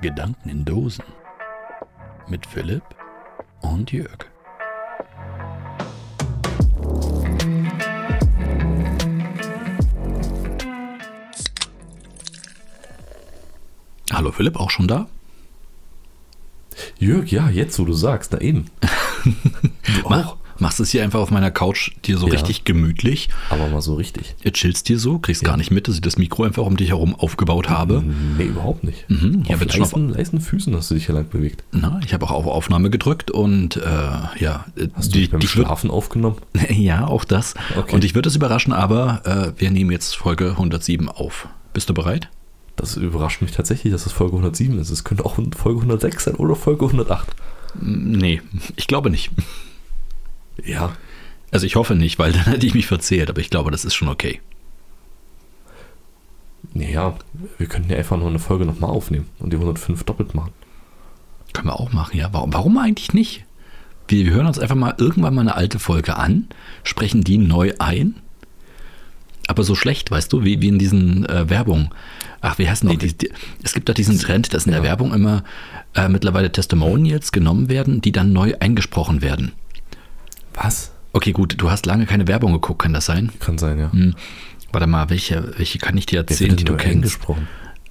Gedanken in Dosen mit Philipp und Jörg. Hallo Philipp, auch schon da? Jörg, ja, jetzt wo du sagst, na eben. Du auch? Machst es hier einfach auf meiner Couch dir so Ja. richtig gemütlich. Aber mal so richtig. Ihr chillst dir so, kriegst gar nicht mit, dass ich das Mikro einfach um dich herum aufgebaut habe. Nee, überhaupt nicht. Mhm, hier auf wird schon auf, leisen, leisen Füßen hast du dich ja lang bewegt. na, ich habe auch auf Aufnahme gedrückt und äh, ja, äh, Hast du dich beim wird- Schlafen aufgenommen? Ja, auch das. Okay. Und ich würde es überraschen, aber äh, wir nehmen jetzt Folge 107 auf. Bist du bereit? Das überrascht mich tatsächlich, dass es Folge 107 ist. Es könnte auch Folge 106 sein oder Folge 108. Mm, Nee, ich glaube nicht. Ja, Also ich hoffe nicht, weil dann hätte ich mich verzählt, aber ich glaube, das ist schon okay. naja, wir könnten ja einfach nur eine Folge nochmal aufnehmen und die 105 doppelt machen. Können wir auch machen, ja. Warum, warum eigentlich nicht? Wir, hören uns einfach mal irgendwann mal eine alte Folge an, sprechen die neu ein. Aber so schlecht, weißt du, wie, wie in diesen äh, Werbungen. Ach, wie heißen die? die, die es gibt doch diesen Trend, dass in der Ja. Werbung immer äh, mittlerweile Testimonials genommen werden, die dann neu eingesprochen werden. Was? Okay, gut, du hast lange keine Werbung geguckt, kann das sein? Kann sein, ja. Hm. Warte mal, welche, welche kann ich dir erzählen, die du kennst?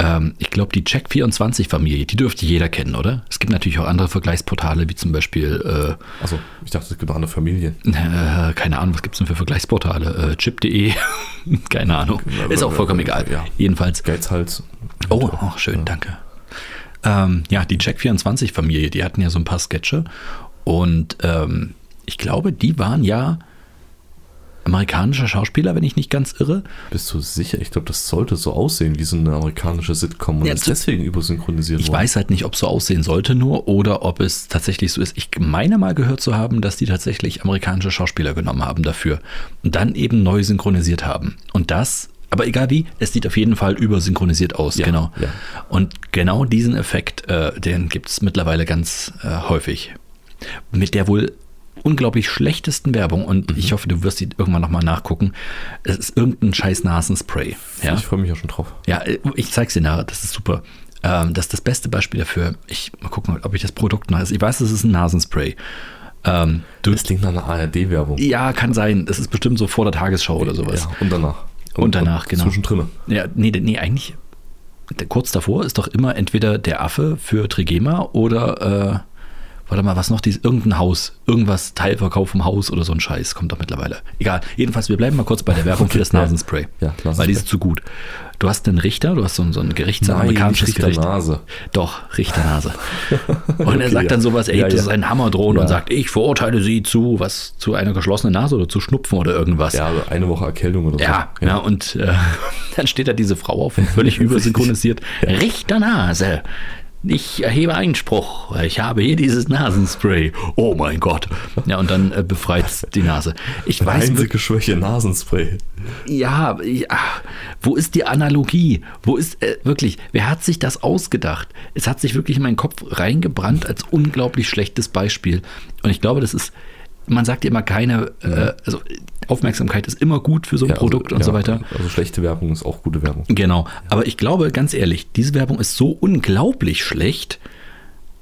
Ähm, ich glaube, die Check24-Familie, die dürfte jeder kennen, oder? Es gibt natürlich auch andere Vergleichsportale, wie zum Beispiel, Also, ich dachte, es gibt auch andere Familien. äh, äh, keine Ahnung, was gibt es denn für Vergleichsportale? Äh, Chip.de, keine Ahnung. Ist auch vollkommen egal. Ja. Jedenfalls. Geizhals. Oh, oh schön, danke. Ähm, ja, die Check24-Familie, die hatten ja so ein paar Sketche und ähm, ich glaube, die waren ja amerikanische Schauspieler, wenn ich nicht ganz irre. Bist du sicher? Ich glaube, das sollte so aussehen wie so eine amerikanische Sitcom und Ja, ist deswegen übersynchronisiert Ich worden. weiß halt nicht, ob es so aussehen sollte nur oder ob es tatsächlich so ist. Ich meine mal gehört zu haben, dass die tatsächlich amerikanische Schauspieler genommen haben dafür und dann eben neu synchronisiert haben. Und das, aber egal wie, es sieht auf jeden Fall übersynchronisiert aus. Ja, genau. ja. Und genau diesen Effekt, äh, den gibt es mittlerweile ganz äh, häufig. Mit der wohl unglaublich schlechtesten Werbung und Mhm. ich hoffe, du wirst die irgendwann nochmal nachgucken. Es ist irgendein scheiß Nasenspray. Ja? Ich freue mich auch schon drauf. Ja, ich zeig's dir nachher, das ist super. Ähm, das ist das beste Beispiel dafür. Ich mal gucken, ob ich das Produkt noch. Ich weiß, es ist ein Nasenspray. Ähm, du, Das klingt nach einer ARD-Werbung. ja, kann sein. Das ist bestimmt so vor der Tagesschau oder sowas. Ja, und danach. Und danach, genau. Zwischendrin. Ja, nee, nee, eigentlich. Kurz davor ist doch immer entweder der Affe für Trigema oder, äh, warte mal, was noch? Dies, irgendein Haus, irgendwas, Teilverkauf vom Haus oder so ein Scheiß kommt doch mittlerweile. Egal, jedenfalls, wir bleiben mal kurz bei der Werbung für das ja. Nasenspray. Ja, Weil Nasenspray. die ist zu gut. Du hast einen Richter, du hast so ein, so ein Gerichts, ein Nein, amerikanisches nicht Gericht. Richternase. Doch, Richternase. Und er Okay, sagt ja. dann sowas, er Ja, hebt ja. ja. seinen Hammerdrohnen Ja. und sagt, ich verurteile sie zu, was, zu einer geschlossenen Nase oder zu Schnupfen oder irgendwas. Ja, also eine Woche Erkältung oder Ja, so. ja. und äh, dann steht da diese Frau auf, völlig übersynchronisiert. Richternase. Ich erhebe Einspruch. Ich habe hier dieses Nasenspray. Oh mein Gott. Ja, und dann äh, befreit die Nase. Ich Meine weiß einzige Schwäche, Nasenspray. ja, ja, wo ist die Analogie? Wo ist äh, wirklich, wer hat sich das ausgedacht? Es hat sich wirklich in meinen Kopf reingebrannt als unglaublich schlechtes Beispiel. Und ich glaube, das ist, man sagt ja immer keine, äh, also Aufmerksamkeit ist immer gut für so ein Ja, also, Produkt und ja, so weiter. Also schlechte Werbung ist auch gute Werbung. Genau. Aber ich glaube, ganz ehrlich, diese Werbung ist so unglaublich schlecht,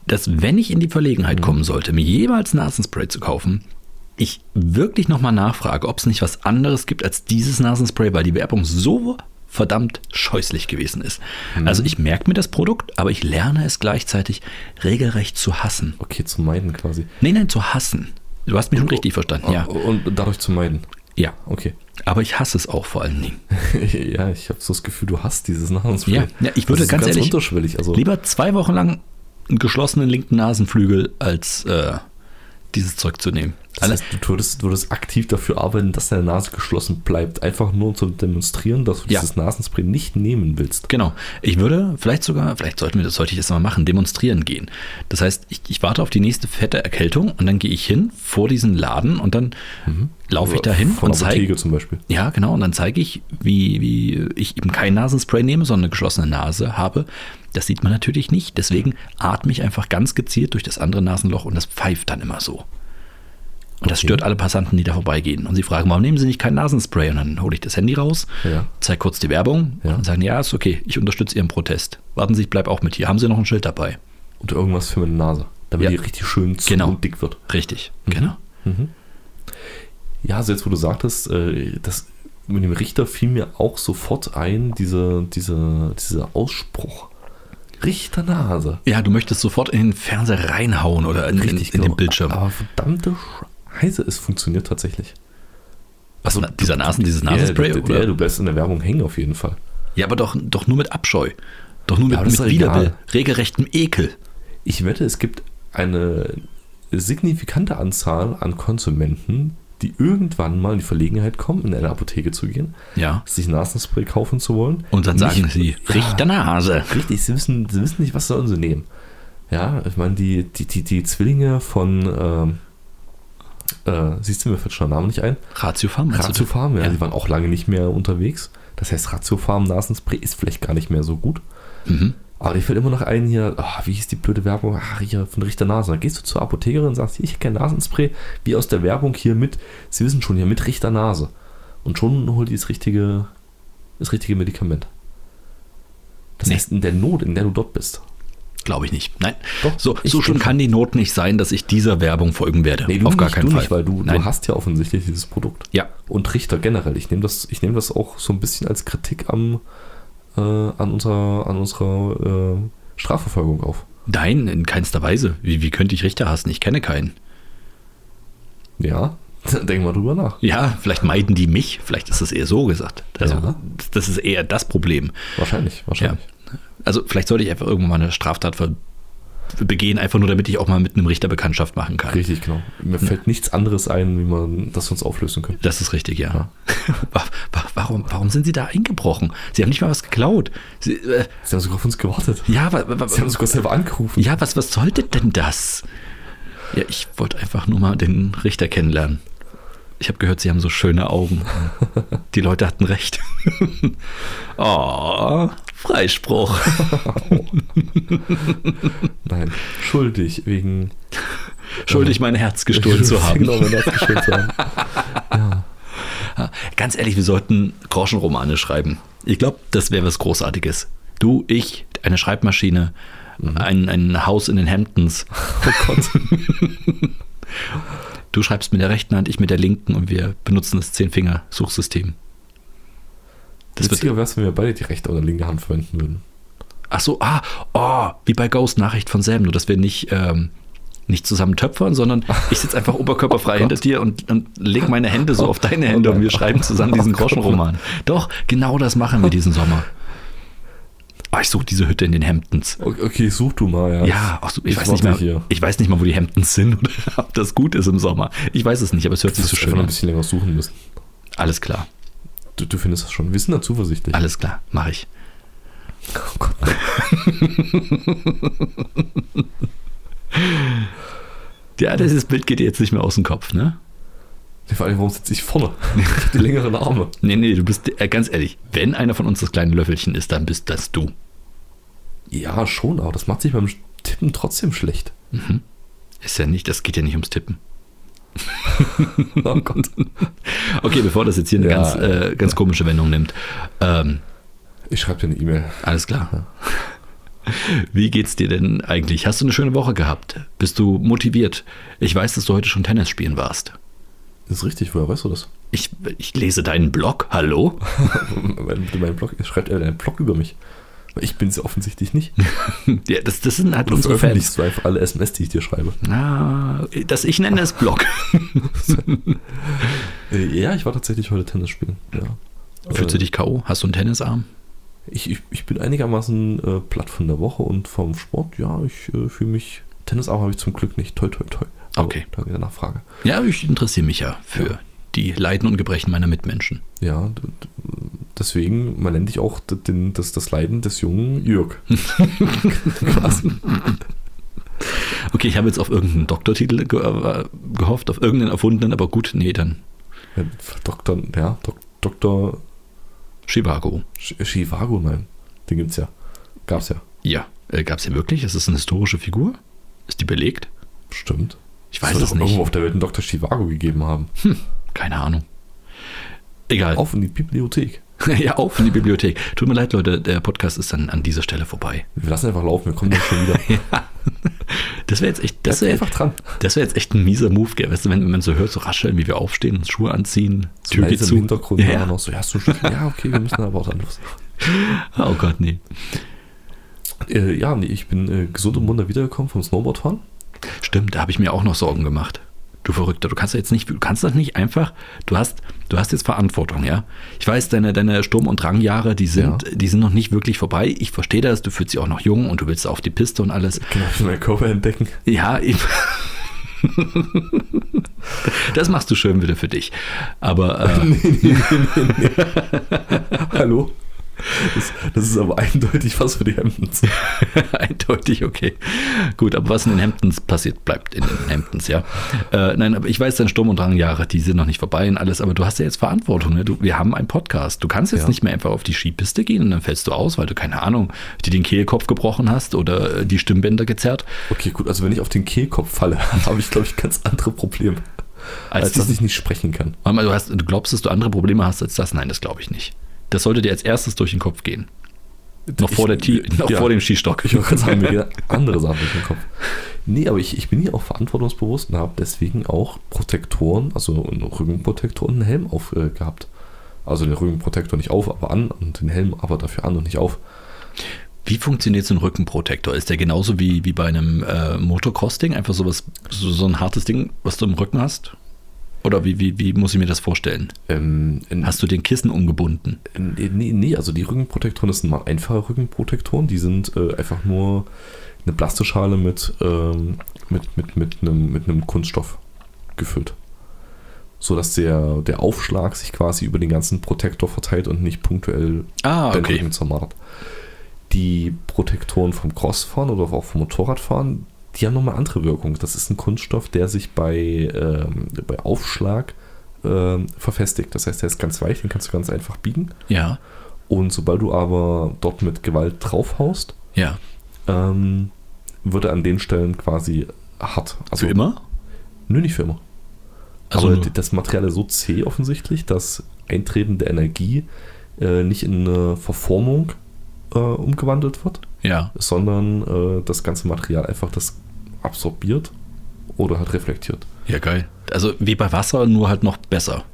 dass wenn ich in die Verlegenheit kommen sollte, mir jeweils Nasenspray zu kaufen, ich wirklich nochmal nachfrage, ob es nicht was anderes gibt als dieses Nasenspray, weil die Werbung so verdammt scheußlich gewesen ist. Also ich merke mir das Produkt, aber ich lerne es gleichzeitig regelrecht zu hassen. Okay, zu meiden quasi. Nein, nein, zu hassen. Du hast mich schon richtig verstanden, ja. Und dadurch zu meiden. Ja. Okay. Aber ich hasse es auch vor allen Dingen. ja, ich habe so das Gefühl, du hast dieses Nasenspray. Ja, ja ich würde ist ganz ehrlich unterschwellig. Also, lieber zwei Wochen lang einen geschlossenen linken Nasenflügel, als äh, dieses Zeug zu nehmen. Das heißt, du würdest, würdest aktiv dafür arbeiten, dass deine Nase geschlossen bleibt. Einfach nur um zu demonstrieren, dass du Ja. dieses Nasenspray nicht nehmen willst. Genau. Ich würde vielleicht sogar, vielleicht sollten wir das, sollte ich das mal machen, demonstrieren gehen. Das heißt, ich, ich warte auf die nächste fette Erkältung und dann gehe ich hin vor diesen Laden und dann laufe ich da hin und zeige. zum Beispiel. Ja, genau. Und dann zeige ich, wie, wie ich eben kein Nasenspray nehme, sondern eine geschlossene Nase habe. Das sieht man natürlich nicht. Deswegen atme ich einfach ganz gezielt durch das andere Nasenloch und das pfeift dann immer so. Und das Okay. stört alle Passanten, die da vorbeigehen. Und sie fragen, warum nehmen sie nicht kein Nasenspray? Und dann hole ich das Handy raus, Ja. zeige kurz die Werbung Ja. und sagen, ja, ist okay, ich unterstütze Ihren Protest. Warten Sie, ich bleibe auch mit hier. Haben Sie noch ein Schild dabei? Und irgendwas für meine Nase. Damit Ja. die richtig schön zu Genau. und dick wird. Richtig, genau. Ja, also jetzt, wo du sagtest, äh, das mit dem Richter fiel mir auch sofort ein, diese, diese, dieser Ausspruch. Richternase. Ja, du möchtest sofort in den Fernseher reinhauen oder in, in, in genau. den Bildschirm. Aber verdammte Scheiße, es funktioniert tatsächlich. Was, na, dieser Nasen, dieses Nasenspray? Ja, du, oder? ja, du bleibst in der Werbung hängen auf jeden Fall. Ja, aber doch, doch nur mit Abscheu. Doch nur Ja, mit, das mit egal. regelrechtem Ekel. Ich wette, es gibt eine signifikante Anzahl an Konsumenten, die irgendwann mal in die Verlegenheit kommen, in eine Apotheke zu gehen, Ja. sich Nasenspray kaufen zu wollen. Und dann sagen Nicht- sie, Ja. Richter Nase. Richtig, sie wissen, sie wissen nicht, was sollen sie nehmen. Ja, ich meine, die, die, die, die Zwillinge von, ähm, äh, siehst du, mir fällt schon der Name nicht ein. Ratio Farm. Ratio? Farm, ja, Ja. die waren auch lange nicht mehr unterwegs. Das heißt, Ratio Farm Nasenspray ist vielleicht gar nicht mehr so gut. Mhm. Aber dir fällt immer noch ein hier, ah, wie hieß die blöde Werbung? Ach, hier von Richter Nase. Dann gehst du zur Apothekerin und sagst, hier, ich hätte kein Nasenspray, wie aus der Werbung hier mit, Sie wissen schon, hier mit Richter Nase. Und schon holt die das richtige, das richtige Medikament. Das Nee. heißt, in der Not, in der du dort bist. Glaube ich nicht. Nein. Doch, so so schon denke kann die Not nicht sein, dass ich dieser Werbung folgen werde. Nee, Auf gar nicht, keinen Fall. nicht, weil du, Nein. du hast ja offensichtlich dieses Produkt. Ja. Und Richter generell. Ich nehme das, ich nehme das auch so ein bisschen als Kritik am, äh, an unserer, an unserer äh, Strafverfolgung auf. Nein, in keinster Weise. Wie, wie könnte ich Richter hassen? Ich kenne keinen. Ja, denk mal drüber nach. Ja, vielleicht meiden die mich. Vielleicht ist das eher so gesagt. Also, Ja. das ist eher das Problem. Wahrscheinlich, Ja. Also, vielleicht sollte ich einfach irgendwann mal eine Straftat begehen, einfach nur damit ich auch mal mit einem Richter Bekanntschaft machen kann. Richtig, genau. Mir fällt nichts anderes ein, wie man das uns auflösen könnte. Das ist richtig, ja. Wa- warum, warum sind Sie da eingebrochen? Sie haben nicht mal was geklaut. Sie, äh, Sie haben sogar auf uns gewartet. ja, wa, wa, Sie haben sogar selber angerufen. ja was, was sollte denn das? Ja, ich wollte einfach nur mal den Richter kennenlernen. Ich habe gehört, Sie haben so schöne Augen. Die Leute hatten recht. oh, Freispruch. Nein, schuldig wegen. Schuldig, mein Herz gestohlen zu haben. Genau, mein Herz gestohlen zu haben. Ganz ehrlich, wir sollten Groschenromane schreiben. Ich glaube, das wäre was Großartiges. Du, ich, eine Schreibmaschine, ein, ein Haus in den Hamptons. Oh Gott. Du schreibst mit der rechten Hand, ich mit der linken und wir benutzen das Zehn-Finger-Suchsystem. Das Witziger wäre es, wenn wir beide die rechte oder linke Hand verwenden würden. ach so, ah, oh, wie bei Ghost Nachricht von Sam, nur dass wir nicht, ähm, nicht zusammen töpfern, sondern ich sitze einfach oberkörperfrei hinter dir und, und leg meine Hände so auf deine Hände und wir schreiben zusammen diesen Oh Gott. Groschenroman. Doch, genau das machen wir diesen Sommer. Ah, ich suche diese Hütte in den Hamptons. Okay, such du mal, ja. Ja, so, ich, Ich weiß nicht mal, hier. ich weiß nicht mal, wo die Hamptons sind oder ob das gut ist im Sommer. Ich weiß es nicht, aber es hört sich so schön noch ein an. bisschen länger suchen müssen. Alles klar, Du, du findest das schon. Wir sind da zuversichtlich. alles klar, mache ich. Oh Gott. Ja, dieses Bild geht dir jetzt nicht mehr aus dem Kopf, ne? Vor allem, warum sitze ich vorne? Ich hab die längeren Arme. Nee, nee, du bist, äh, ganz ehrlich, wenn einer von uns das kleine Löffelchen ist, dann bist das du. Ja, schon, aber das macht sich beim Tippen trotzdem schlecht. Ist ja nicht, das geht ja nicht ums Tippen. Oh Gott. Okay, bevor das jetzt hier eine Ja, ganz, äh, ganz komische Wendung nimmt. Ähm, Ich schreibe dir eine E-Mail. alles klar. Wie geht's dir denn eigentlich? Hast du eine schöne Woche gehabt? Bist du motiviert? Ich weiß, dass du heute schon Tennis spielen warst. Das ist richtig, woher weißt du das? Ich, ich lese deinen Blog. Hallo? mein, mein Blog, schreibt er einen Blog über mich. Ich bin es offensichtlich nicht. Ja, das, das sind halt Du unsere Fans. du einfach alle SMS, die ich dir schreibe. Ah, das, ich nenne es Blog. Äh, ja, ich war tatsächlich heute Tennis spielen. Ja. Fühlst du Äh, dich K.O.? Hast du einen Tennisarm? Ich, ich, ich bin einigermaßen äh, platt von der Woche und vom Sport. Ja, ich äh, fühle mich. Tennisarm habe ich zum Glück nicht. Toi, toi, toi. Okay. Danke der Nachfrage. Ja, ich interessiere mich ja für Ja. die Leiden und Gebrechen meiner Mitmenschen. Ja, deswegen, man nennt dich auch den, das, das Leiden des jungen Jörg. Quasi. Okay, ich habe jetzt auf irgendeinen Doktortitel ge äh, gehofft, auf irgendeinen erfundenen, aber gut, nee, dann Ja, Doktor, ja, Dok, Dr. Chivago. Chivago, nein. Den gibt's ja. Gab's ja. Ja, äh, gab es ja wirklich? Ist das eine historische Figur? Ist die belegt? Stimmt. Ich weiß es doch nicht. irgendwo auf der Welt einen Dr. Chivago gegeben haben. Keine Ahnung. Egal. Auf in die Bibliothek. ja, auf in die Bibliothek. Tut mir leid, Leute, der Podcast ist dann an dieser Stelle vorbei. Wir lassen einfach laufen, wir kommen dann schon wieder. Das wäre jetzt echt, das wäre einfach dran. das wäre jetzt echt ein mieser Move, gell? Weißt du, wenn, wenn man so hört, so rascheln, wie wir aufstehen, uns Schuhe anziehen, So Tür geht zu. im Hintergrund ja, ja. ja. noch so, ja, schon, ja, okay, wir müssen aber auch dann los. Oh Gott, nee. Äh, ja, nee, ich bin äh, gesund und munter wiedergekommen vom Snowboardfahren. Stimmt, da habe ich mir auch noch Sorgen gemacht. Du Verrückter, du kannst jetzt nicht, du kannst das nicht einfach, du hast, du hast jetzt Verantwortung, ja. Ich weiß, deine, deine Sturm- und Drangjahre, die sind, Ja. die sind noch nicht wirklich vorbei. Ich verstehe das, du fühlst dich auch noch jung und du willst auf die Piste und alles. Genau, ich meinen Körper entdecken. Ja, eben. das machst du schön wieder für dich. Aber äh, Hallo? Das, das ist aber eindeutig was für die Hemdens. Eindeutig, okay. Gut, aber was in den Hamptons passiert, bleibt in den Hamptons, ja. Äh, nein, aber ich weiß, deine Sturm- und Drangjahre, die sind noch nicht vorbei und alles, aber du hast ja jetzt Verantwortung. Ne? Du, wir haben einen Podcast. Du kannst jetzt Ja. nicht mehr einfach auf die Skipiste gehen und dann fällst du aus, weil du, keine Ahnung, dir den Kehlkopf gebrochen hast oder äh, die Stimmbänder gezerrt. Okay, gut, also wenn ich auf den Kehlkopf falle, habe ich, glaube ich, ganz andere Probleme. Als Als dass das, ich nicht sprechen kann. Mal, du, hast, du glaubst, dass du andere Probleme hast als das? Nein, das glaube ich nicht. Das sollte dir als erstes durch den Kopf gehen. Noch, vor, der, noch ja. vor dem Skistock. Ich wollte gerade sagen, mir andere Sachen durch den Kopf. Nee, aber ich, ich bin hier auch verantwortungsbewusst und habe deswegen auch Protektoren, also einen Rückenprotektor und einen Helm aufgehabt. Äh, also den Rückenprotektor nicht auf, aber an und den Helm aber dafür an und nicht auf. Wie funktioniert so ein Rückenprotektor? Ist der genauso wie, wie bei einem äh, Motocross-Ding? Einfach sowas, so, so ein hartes Ding, was du im Rücken hast? Oder wie, wie, wie muss ich mir das vorstellen? Ähm, Hast du den Kissen umgebunden? Nee, nee, nee, also die Rückenprotektoren, das sind mal einfache Rückenprotektoren, die sind äh, einfach nur eine Plastischale mit, ähm, mit, mit, mit, einem, mit einem Kunststoff gefüllt. So dass der, der Aufschlag sich quasi über den ganzen Protektor verteilt und nicht punktuell Ah, den okay. Rücken zermartert. Die Protektoren vom Crossfahren oder auch vom Motorradfahren, die haben nochmal andere Wirkung. Das ist ein Kunststoff, der sich bei, ähm, bei Aufschlag ähm, verfestigt. Das heißt, der ist ganz weich, den kannst du ganz einfach biegen. Ja, Und sobald du aber dort mit Gewalt draufhaust, ja. ähm, wird er an den Stellen quasi hart. Also, Für immer? Nö, nicht für immer. Also aber das Material ist so zäh offensichtlich, dass eintretende Energie äh, nicht in eine Verformung äh, umgewandelt wird, Ja. sondern äh, das ganze Material einfach das absorbiert oder halt reflektiert. Ja, geil. Also wie bei Wasser, nur halt noch besser.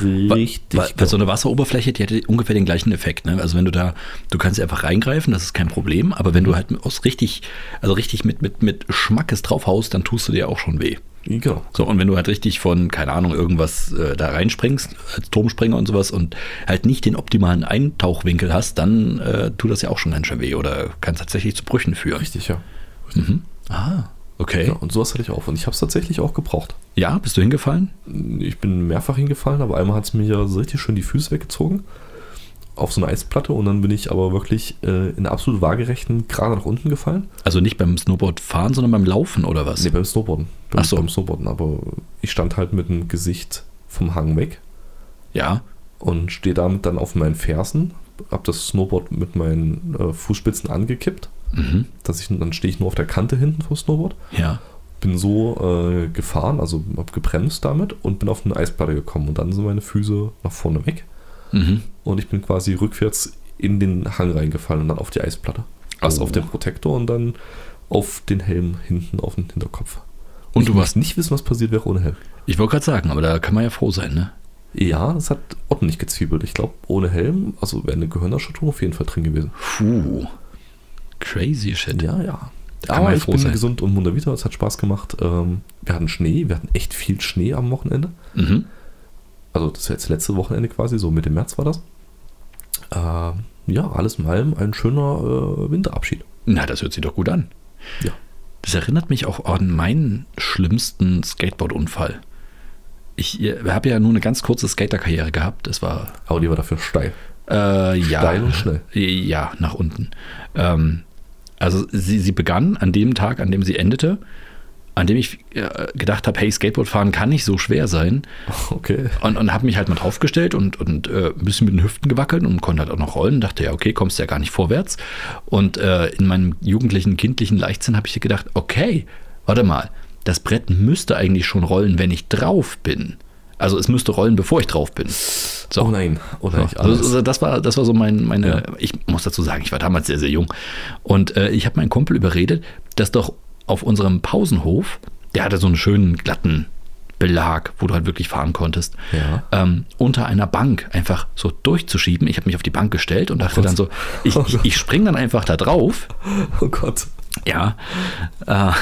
Richtig. Weil, weil so eine Wasseroberfläche, die hätte ungefähr den gleichen Effekt. Ne? Also wenn du da, du kannst einfach reingreifen, das ist kein Problem, aber wenn du halt aus richtig, also richtig mit, mit, mit Schmackes draufhaust, dann tust du dir auch schon weh. genau. So, und wenn du halt richtig von, keine Ahnung, irgendwas äh, da reinspringst, als Turmspringer und sowas und halt nicht den optimalen Eintauchwinkel hast, dann äh, tut das ja auch schon ganz schön weh oder kann tatsächlich zu Brüchen führen. Richtig, ja. Mhm. Ah, okay. ja. Und sowas hatte ich auch. Und ich habe es tatsächlich auch gebraucht. Ja, bist du hingefallen? Ich bin mehrfach hingefallen, aber einmal hat es mir ja so richtig schön die Füße weggezogen. Auf so eine Eisplatte und dann bin ich aber wirklich äh, in absolut waagerechten gerade nach unten gefallen. Also nicht beim Snowboard fahren, sondern beim Laufen oder was? Nee, beim Snowboarden. Beim, Ach so. beim Snowboarden, aber ich stand halt mit dem Gesicht vom Hang weg Ja. und stehe damit dann auf meinen Fersen, hab das Snowboard mit meinen äh, Fußspitzen angekippt. Mhm. Dass ich, dann stehe ich nur auf der Kante hinten vom Snowboard. Ja. Bin so äh, gefahren, also habe gebremst damit und bin auf eine Eisplatte gekommen. Und dann sind meine Füße nach vorne weg. Mhm. Und ich bin quasi rückwärts in den Hang reingefallen und dann auf die Eisplatte. Erst Oh. auf den Protektor und dann auf den Helm hinten auf den Hinterkopf. Und ich du warst- nicht wissen, was passiert wäre ohne Helm. Ich wollte gerade sagen, aber da kann man ja froh sein, ne? Ja, das hat ordentlich gezwiebelt. Ich glaube, ohne Helm, also wäre eine Gehirnerschütterung auf jeden Fall drin gewesen. Puh. Crazy shit. Ja, ja. Kann Aber ich froh bin sein. gesund und munter wieder. Es hat Spaß gemacht. Ähm, wir hatten Schnee. Wir hatten echt viel Schnee am Wochenende. Mhm. Also das jetzt letzte Wochenende quasi, so Mitte März war das. Ähm, ja, alles in allem ein schöner äh, Winterabschied. Na, das hört sich doch gut an. Ja. Das erinnert mich auch an meinen schlimmsten Skateboard-Unfall. Ich habe ja nur eine ganz kurze Skaterkarriere gehabt. Das war Aber die war dafür steil. Äh, ja. Steil und schnell. Ja, nach unten. Ähm, also sie, sie begann an dem Tag, an dem sie endete, an dem ich äh, gedacht habe, hey, Skateboard fahren kann nicht so schwer sein. Okay. Und, und habe mich halt mal draufgestellt und, und äh, ein bisschen mit den Hüften gewackelt und konnte halt auch noch rollen. Dachte, ja, okay, kommst ja gar nicht vorwärts. Und äh, in meinem jugendlichen, kindlichen Leichtsinn habe ich gedacht, okay, warte mal, das Brett müsste eigentlich schon rollen, wenn ich drauf bin. Also es müsste rollen, bevor ich drauf bin. So. Oh nein, oh nein. So, also, das war, das war so mein, meine, Ja. ich muss dazu sagen, ich war damals sehr, sehr jung. Und äh, ich habe meinen Kumpel überredet, dass doch auf unserem Pausenhof, der hatte so einen schönen glatten Belag, wo du halt wirklich fahren konntest, Ja. ähm, unter einer Bank einfach so durchzuschieben. Ich habe mich auf die Bank gestellt und dachte Gott. dann so, ich, Oh ich, ich spring dann einfach da drauf Oh Gott. Ja, äh,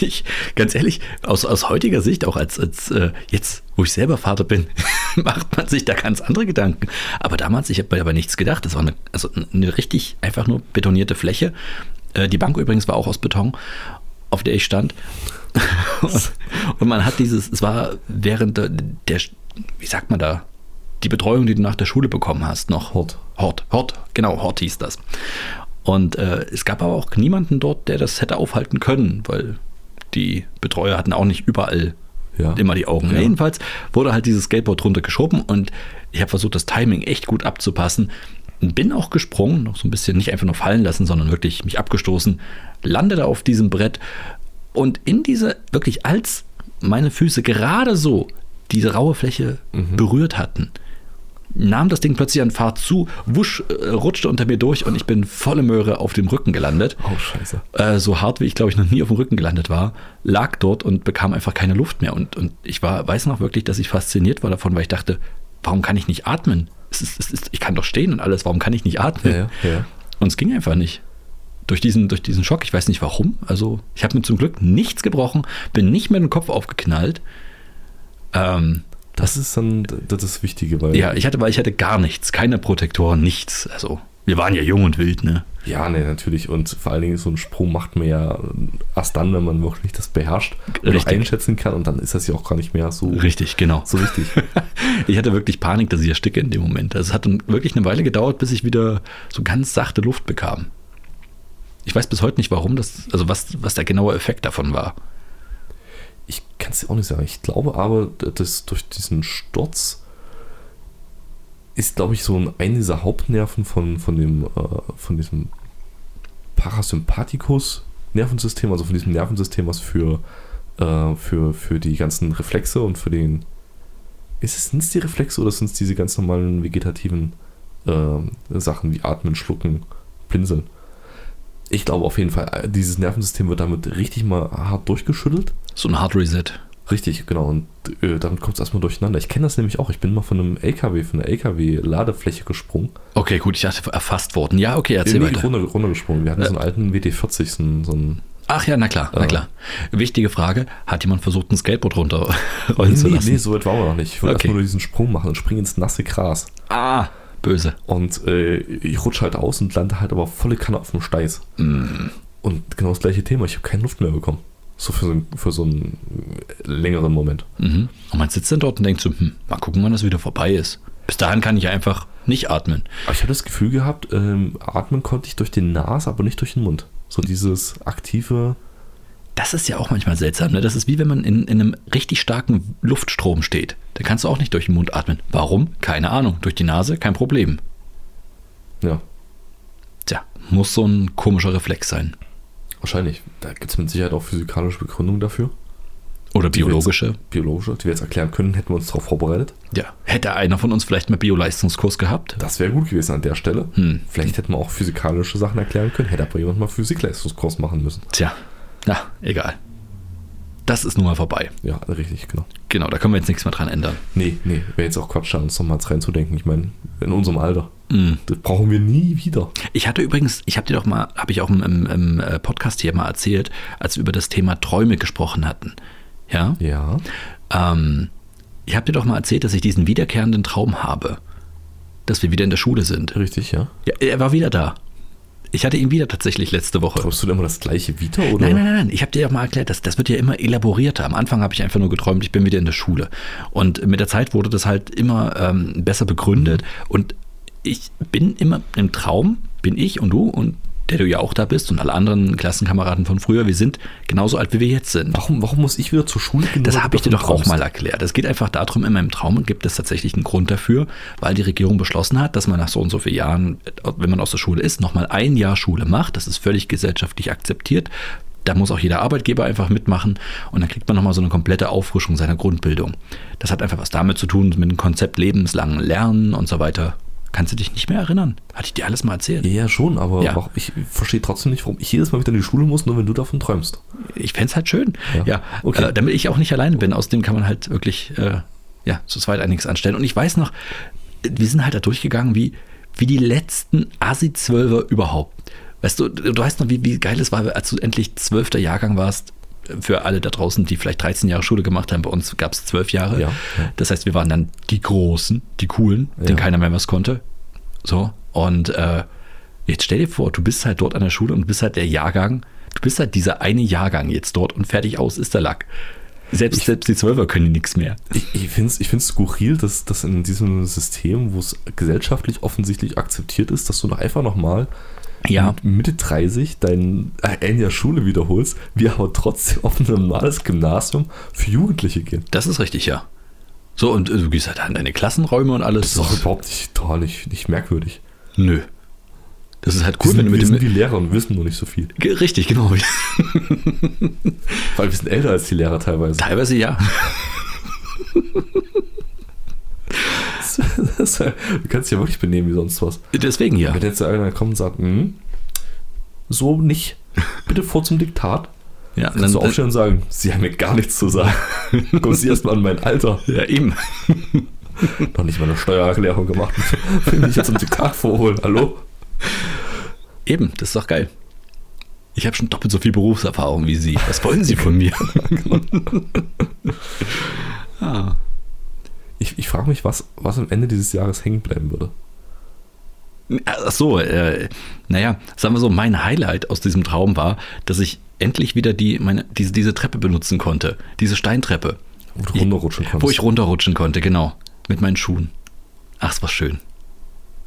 ich, ganz ehrlich, aus, aus heutiger Sicht, auch als, als äh, jetzt, wo ich selber Vater bin, macht man sich da ganz andere Gedanken. Aber damals, ich habe mir aber nichts gedacht. Das war eine, also eine richtig einfach nur betonierte Fläche. Äh, die Bank übrigens war auch aus Beton, auf der ich stand. und, und man hat dieses, es war während der, der, wie sagt man da, die Betreuung, die du nach der Schule bekommen hast, noch. Hort. Hort, Hort, genau, Hort hieß das. Und äh, es gab aber auch niemanden dort, der das hätte aufhalten können, weil die Betreuer hatten auch nicht überall Ja. immer die Augen. Ja. Jedenfalls wurde halt dieses Skateboard runtergeschoben und ich habe versucht, das Timing echt gut abzupassen. Bin auch gesprungen, noch so ein bisschen nicht einfach nur fallen lassen, sondern wirklich mich abgestoßen, landete auf diesem Brett und in diese, wirklich als meine Füße gerade so diese raue Fläche berührt hatten, nahm das Ding plötzlich an Fahrt zu, wusch, äh, rutschte unter mir durch und ich bin volle Möhre auf dem Rücken gelandet. Oh, scheiße. Äh, so hart, wie ich glaube ich noch nie auf dem Rücken gelandet war, lag dort und bekam einfach keine Luft mehr. Und, und ich war, weiß noch wirklich, dass ich fasziniert war davon, weil ich dachte, warum kann ich nicht atmen? Es ist, es ist, ich kann doch stehen und alles, warum kann ich nicht atmen? Ja, ja, ja. Und es ging einfach nicht. Durch diesen, durch diesen Schock, ich weiß nicht warum. Also, ich habe mir zum Glück nichts gebrochen, bin nicht mit dem Kopf aufgeknallt. Ähm, Das ist dann das, ist das Wichtige, weil. ja, ich hatte, weil ich hatte gar nichts, keine Protektoren, nichts. Also, wir waren ja jung und wild, ne? Ja, ne, natürlich. Und vor allen Dingen so ein Sprung macht man ja erst dann, wenn man wirklich das beherrscht und Richtig. einschätzen kann. Und dann ist das ja auch gar nicht mehr so, Richtig, genau. so wichtig. Ich hatte wirklich Panik, dass ich ersticke in dem Moment. Also es hat dann wirklich eine Weile gedauert, bis ich wieder so ganz sachte Luft bekam. Ich weiß bis heute nicht, warum das, also was, was der genaue Effekt davon war. Ich kann es dir auch nicht sagen. Ich glaube aber, dass durch diesen Sturz ist, glaube ich, so ein, eine dieser Hauptnerven von, von, dem, äh, von diesem Parasympathikus-Nervensystem, also von diesem Nervensystem, was für, äh, für, für die ganzen Reflexe und für den. Ist es, sind es die Reflexe oder sind es diese ganz normalen vegetativen ähm, Sachen wie Atmen, Schlucken, Blinzeln? Ich glaube auf jeden Fall, äh, dieses Nervensystem wird damit richtig mal hart durchgeschüttelt. So ein Hard Reset. Richtig, genau. Und äh, damit kommt es erstmal durcheinander. Ich kenne das nämlich auch. Ich bin mal von einem LKW, von einer LKW-Ladefläche gesprungen. Okay, gut, ich dachte erfasst worden. Ja, okay, erzähl Nee, weiter. runter, runtergesprungen. Wir hatten so einen alten WD-40, so einen, so einen Ach ja, na klar, na klar. Wichtige Frage, hat jemand versucht, ein Skateboard runterrollen Nee, zu lassen? nee, so weit waren wir noch nicht. Ich wollte Okay. erstmal nur diesen Sprung machen und springe ins nasse Gras. Ah, böse. Und äh, ich rutsche halt aus und lande halt aber volle Kanne auf dem Steiß. Mm. Und genau das gleiche Thema. Ich habe keine Luft mehr bekommen. So für so, einen- für so einen längeren Moment. Mhm. Und man sitzt dann dort und denkt so, hm, mal gucken, wann das wieder vorbei ist. Bis dahin kann ich einfach nicht atmen. Aber ich habe das Gefühl gehabt, ähm, atmen konnte ich durch die Nase, aber nicht durch den Mund. So dieses aktive. Das ist ja auch manchmal seltsam. Ne? Das ist wie wenn man in, in einem richtig starken Luftstrom steht. Da kannst du auch nicht durch den Mund atmen. Warum? Keine Ahnung. Durch die Nase? Kein Problem. Ja, Tja, muss so ein komischer Reflex sein. Wahrscheinlich. Da gibt es mit Sicherheit auch physikalische Begründungen dafür. Oder Die wir biologische. Biologische, die wir jetzt erklären können, hätten wir uns darauf vorbereitet. Ja. Hätte einer von uns vielleicht mal Bioleistungskurs gehabt? Das wäre gut gewesen an der Stelle. Hm. Vielleicht hätten wir auch physikalische Sachen erklären können, hätte aber jemand mal Physikleistungskurs machen müssen. Tja, na, egal. Das ist nun mal vorbei. Ja, richtig, genau. Genau, da können wir jetzt nichts mehr dran ändern. Nee, nee, wäre jetzt auch Quatsch, da uns nochmals reinzudenken. Ich meine, in unserem Alter. Mm. Das brauchen wir nie wieder. Ich hatte übrigens, ich habe dir doch mal, habe ich auch im, im, im äh, Podcast hier mal erzählt, als wir über das Thema Träume gesprochen hatten. Ja. Ja. Ähm, ich habe dir doch mal erzählt, dass ich diesen wiederkehrenden Traum habe, dass wir wieder in der Schule sind. Richtig, ja. Ja, er war wieder da. Ich hatte ihn wieder tatsächlich letzte Woche. Träumst du denn immer das gleiche wieder? Oder? Nein, nein, nein. Ich habe dir ja mal erklärt, das, das wird ja immer elaborierter. Am Anfang habe ich einfach nur geträumt, ich bin wieder in der Schule. Und mit der Zeit wurde das halt immer ähm, besser begründet. Und ich bin immer im Traum, bin ich und du und der du ja auch da bist und alle anderen Klassenkameraden von früher, wir sind genauso alt, wie wir jetzt sind. Warum, warum muss ich wieder zur Schule gehen? Das habe ich dir doch auch mal erklärt. Es geht einfach darum, in meinem Traum gibt es tatsächlich einen Grund dafür, weil die Regierung beschlossen hat, dass man nach so und so vielen Jahren, wenn man aus der Schule ist, nochmal ein Jahr Schule macht. Das ist völlig gesellschaftlich akzeptiert. da muss auch jeder Arbeitgeber einfach mitmachen und dann kriegt man nochmal so eine komplette Auffrischung seiner Grundbildung. Das hat einfach was damit zu tun, mit dem Konzept lebenslangen Lernen und so weiter. Kannst du dich nicht mehr erinnern? Hatte ich dir alles mal erzählt? Ja, schon, aber Ja. auch, ich verstehe trotzdem nicht, warum ich jedes Mal wieder in die Schule muss, nur wenn du davon träumst. Ich fände es halt schön. Ja. Ja, Okay. äh, damit ich auch nicht alleine bin. Außerdem kann man halt wirklich äh, ja, zu zweit einiges anstellen. Und ich weiß noch, wir sind halt da durchgegangen wie, wie die letzten Assi-Zwölfer überhaupt. Weißt du, du weißt noch, wie, wie geil es war, als du endlich zwölfter Jahrgang warst. Für alle da draußen, die vielleicht 13 Jahre Schule gemacht haben, bei uns gab es zwölf Jahre. Ja, ja. Das heißt, wir waren dann die Großen, die Coolen, denen Ja. keiner mehr was konnte. So, und äh, jetzt stell dir vor, du bist halt dort an der Schule und bist halt der Jahrgang, du bist halt dieser eine Jahrgang jetzt dort und fertig aus ist der Lack. Selbst, selbst die Zwölfer können nichts mehr. Ich, ich finde es ich find's skurril, dass, dass in diesem System, wo es gesellschaftlich offensichtlich akzeptiert ist, dass du noch einfach nochmal Ja. mit Mitte 30 dein äh, ein Jahr Schule wiederholst, wir aber trotzdem auf ein normales Gymnasium für Jugendliche gehen. Das ist richtig, ja. So, und äh, du gehst halt in deine Klassenräume und alles. Das ist auch überhaupt nicht total nicht, nicht merkwürdig. Nö. Das ist halt Wir cool, sind, wenn du wir mit sind dem. wie Lehrer und wissen nur nicht so viel. Richtig, genau. Weil wir sind älter als die Lehrer teilweise. Teilweise ja. Das, du kannst dich ja wirklich benehmen wie sonst was. Deswegen ja. Wenn jetzt einer kommt und sagt, hm, so nicht, bitte vor zum Diktat, Ja, kannst du aufstehen und sagen, Sie haben mir gar nichts zu sagen. Kommen Sie erstmal an mein Alter. ja, eben. Noch nicht mal eine Steuererklärung gemacht. Will mich jetzt zum Diktat vorholen. Hallo? Eben, das ist doch geil. Ich habe schon doppelt so viel Berufserfahrung wie Sie. Was wollen Sie von mir? ah. Frage mich, was, was am Ende dieses Jahres hängen bleiben würde. Ach so, äh, naja, sagen wir so, mein Highlight aus diesem Traum war, dass ich endlich wieder die, meine, diese, diese Treppe benutzen konnte. Diese Steintreppe. Wo du runterrutschen konntest. Wo ich runterrutschen konnte, genau. Mit meinen Schuhen. Ach, es war schön.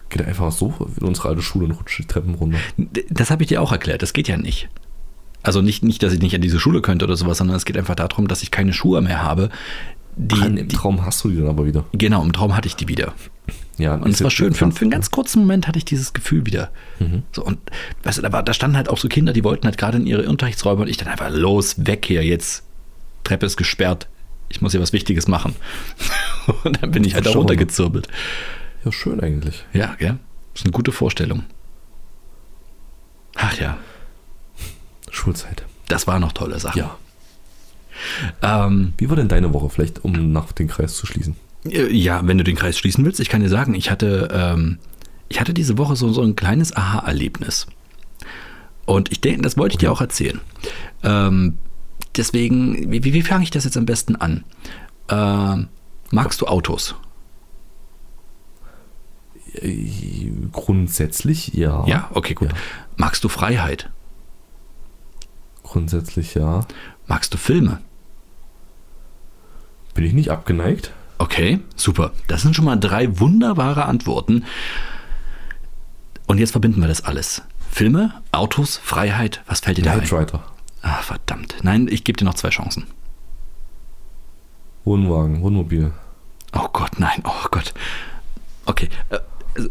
Geht einfach so in unsere alte Schule und rutscht die Treppen runter. Das habe ich dir auch erklärt. Das geht ja nicht. Also nicht, nicht, dass ich nicht an diese Schule könnte oder sowas, sondern es geht einfach darum, dass ich keine Schuhe mehr habe. Die, Ach, Im die, Traum hast du die dann aber wieder. genau, im Traum hatte ich die wieder. Ja, Und es war schön. Für, für einen ganz kurzen Moment hatte ich dieses Gefühl wieder. So, und weißt du, da, war, da standen halt auch so Kinder, die wollten halt gerade in ihre Unterrichtsräume und ich dann einfach los, weg hier, jetzt. Treppe ist gesperrt. Ich muss hier was Wichtiges machen. Und dann bin ich halt da runtergezirbelt. Ja, schön eigentlich. Ja, gell? Das ist eine gute Vorstellung. Ach ja, Schulzeit. das waren noch tolle Sachen. Ja. Ähm, Wie war denn deine Woche? Vielleicht, um nach den Kreis zu schließen. Äh, Ja, wenn du den Kreis schließen willst, ich kann dir sagen, ich hatte, ähm, ich hatte diese Woche so, so ein kleines Aha-Erlebnis. Und ich denke, das wollte ich dir auch erzählen. Ähm, deswegen, wie, wie, wie fange ich das jetzt am besten an? Ähm, magst du Autos? Äh, Grundsätzlich ja. Ja, okay, gut. Ja. Magst du Freiheit? Grundsätzlich ja. Magst du Filme? Bin ich nicht abgeneigt? Okay, super. Das sind schon mal drei wunderbare Antworten. Und jetzt verbinden wir das alles. Filme, Autos, Freiheit, was fällt dir da ein? Rider. Ah, verdammt. Nein, ich gebe dir noch zwei Chancen. Wohnwagen, Wohnmobil. Oh Gott, nein, oh Gott. Okay, äh,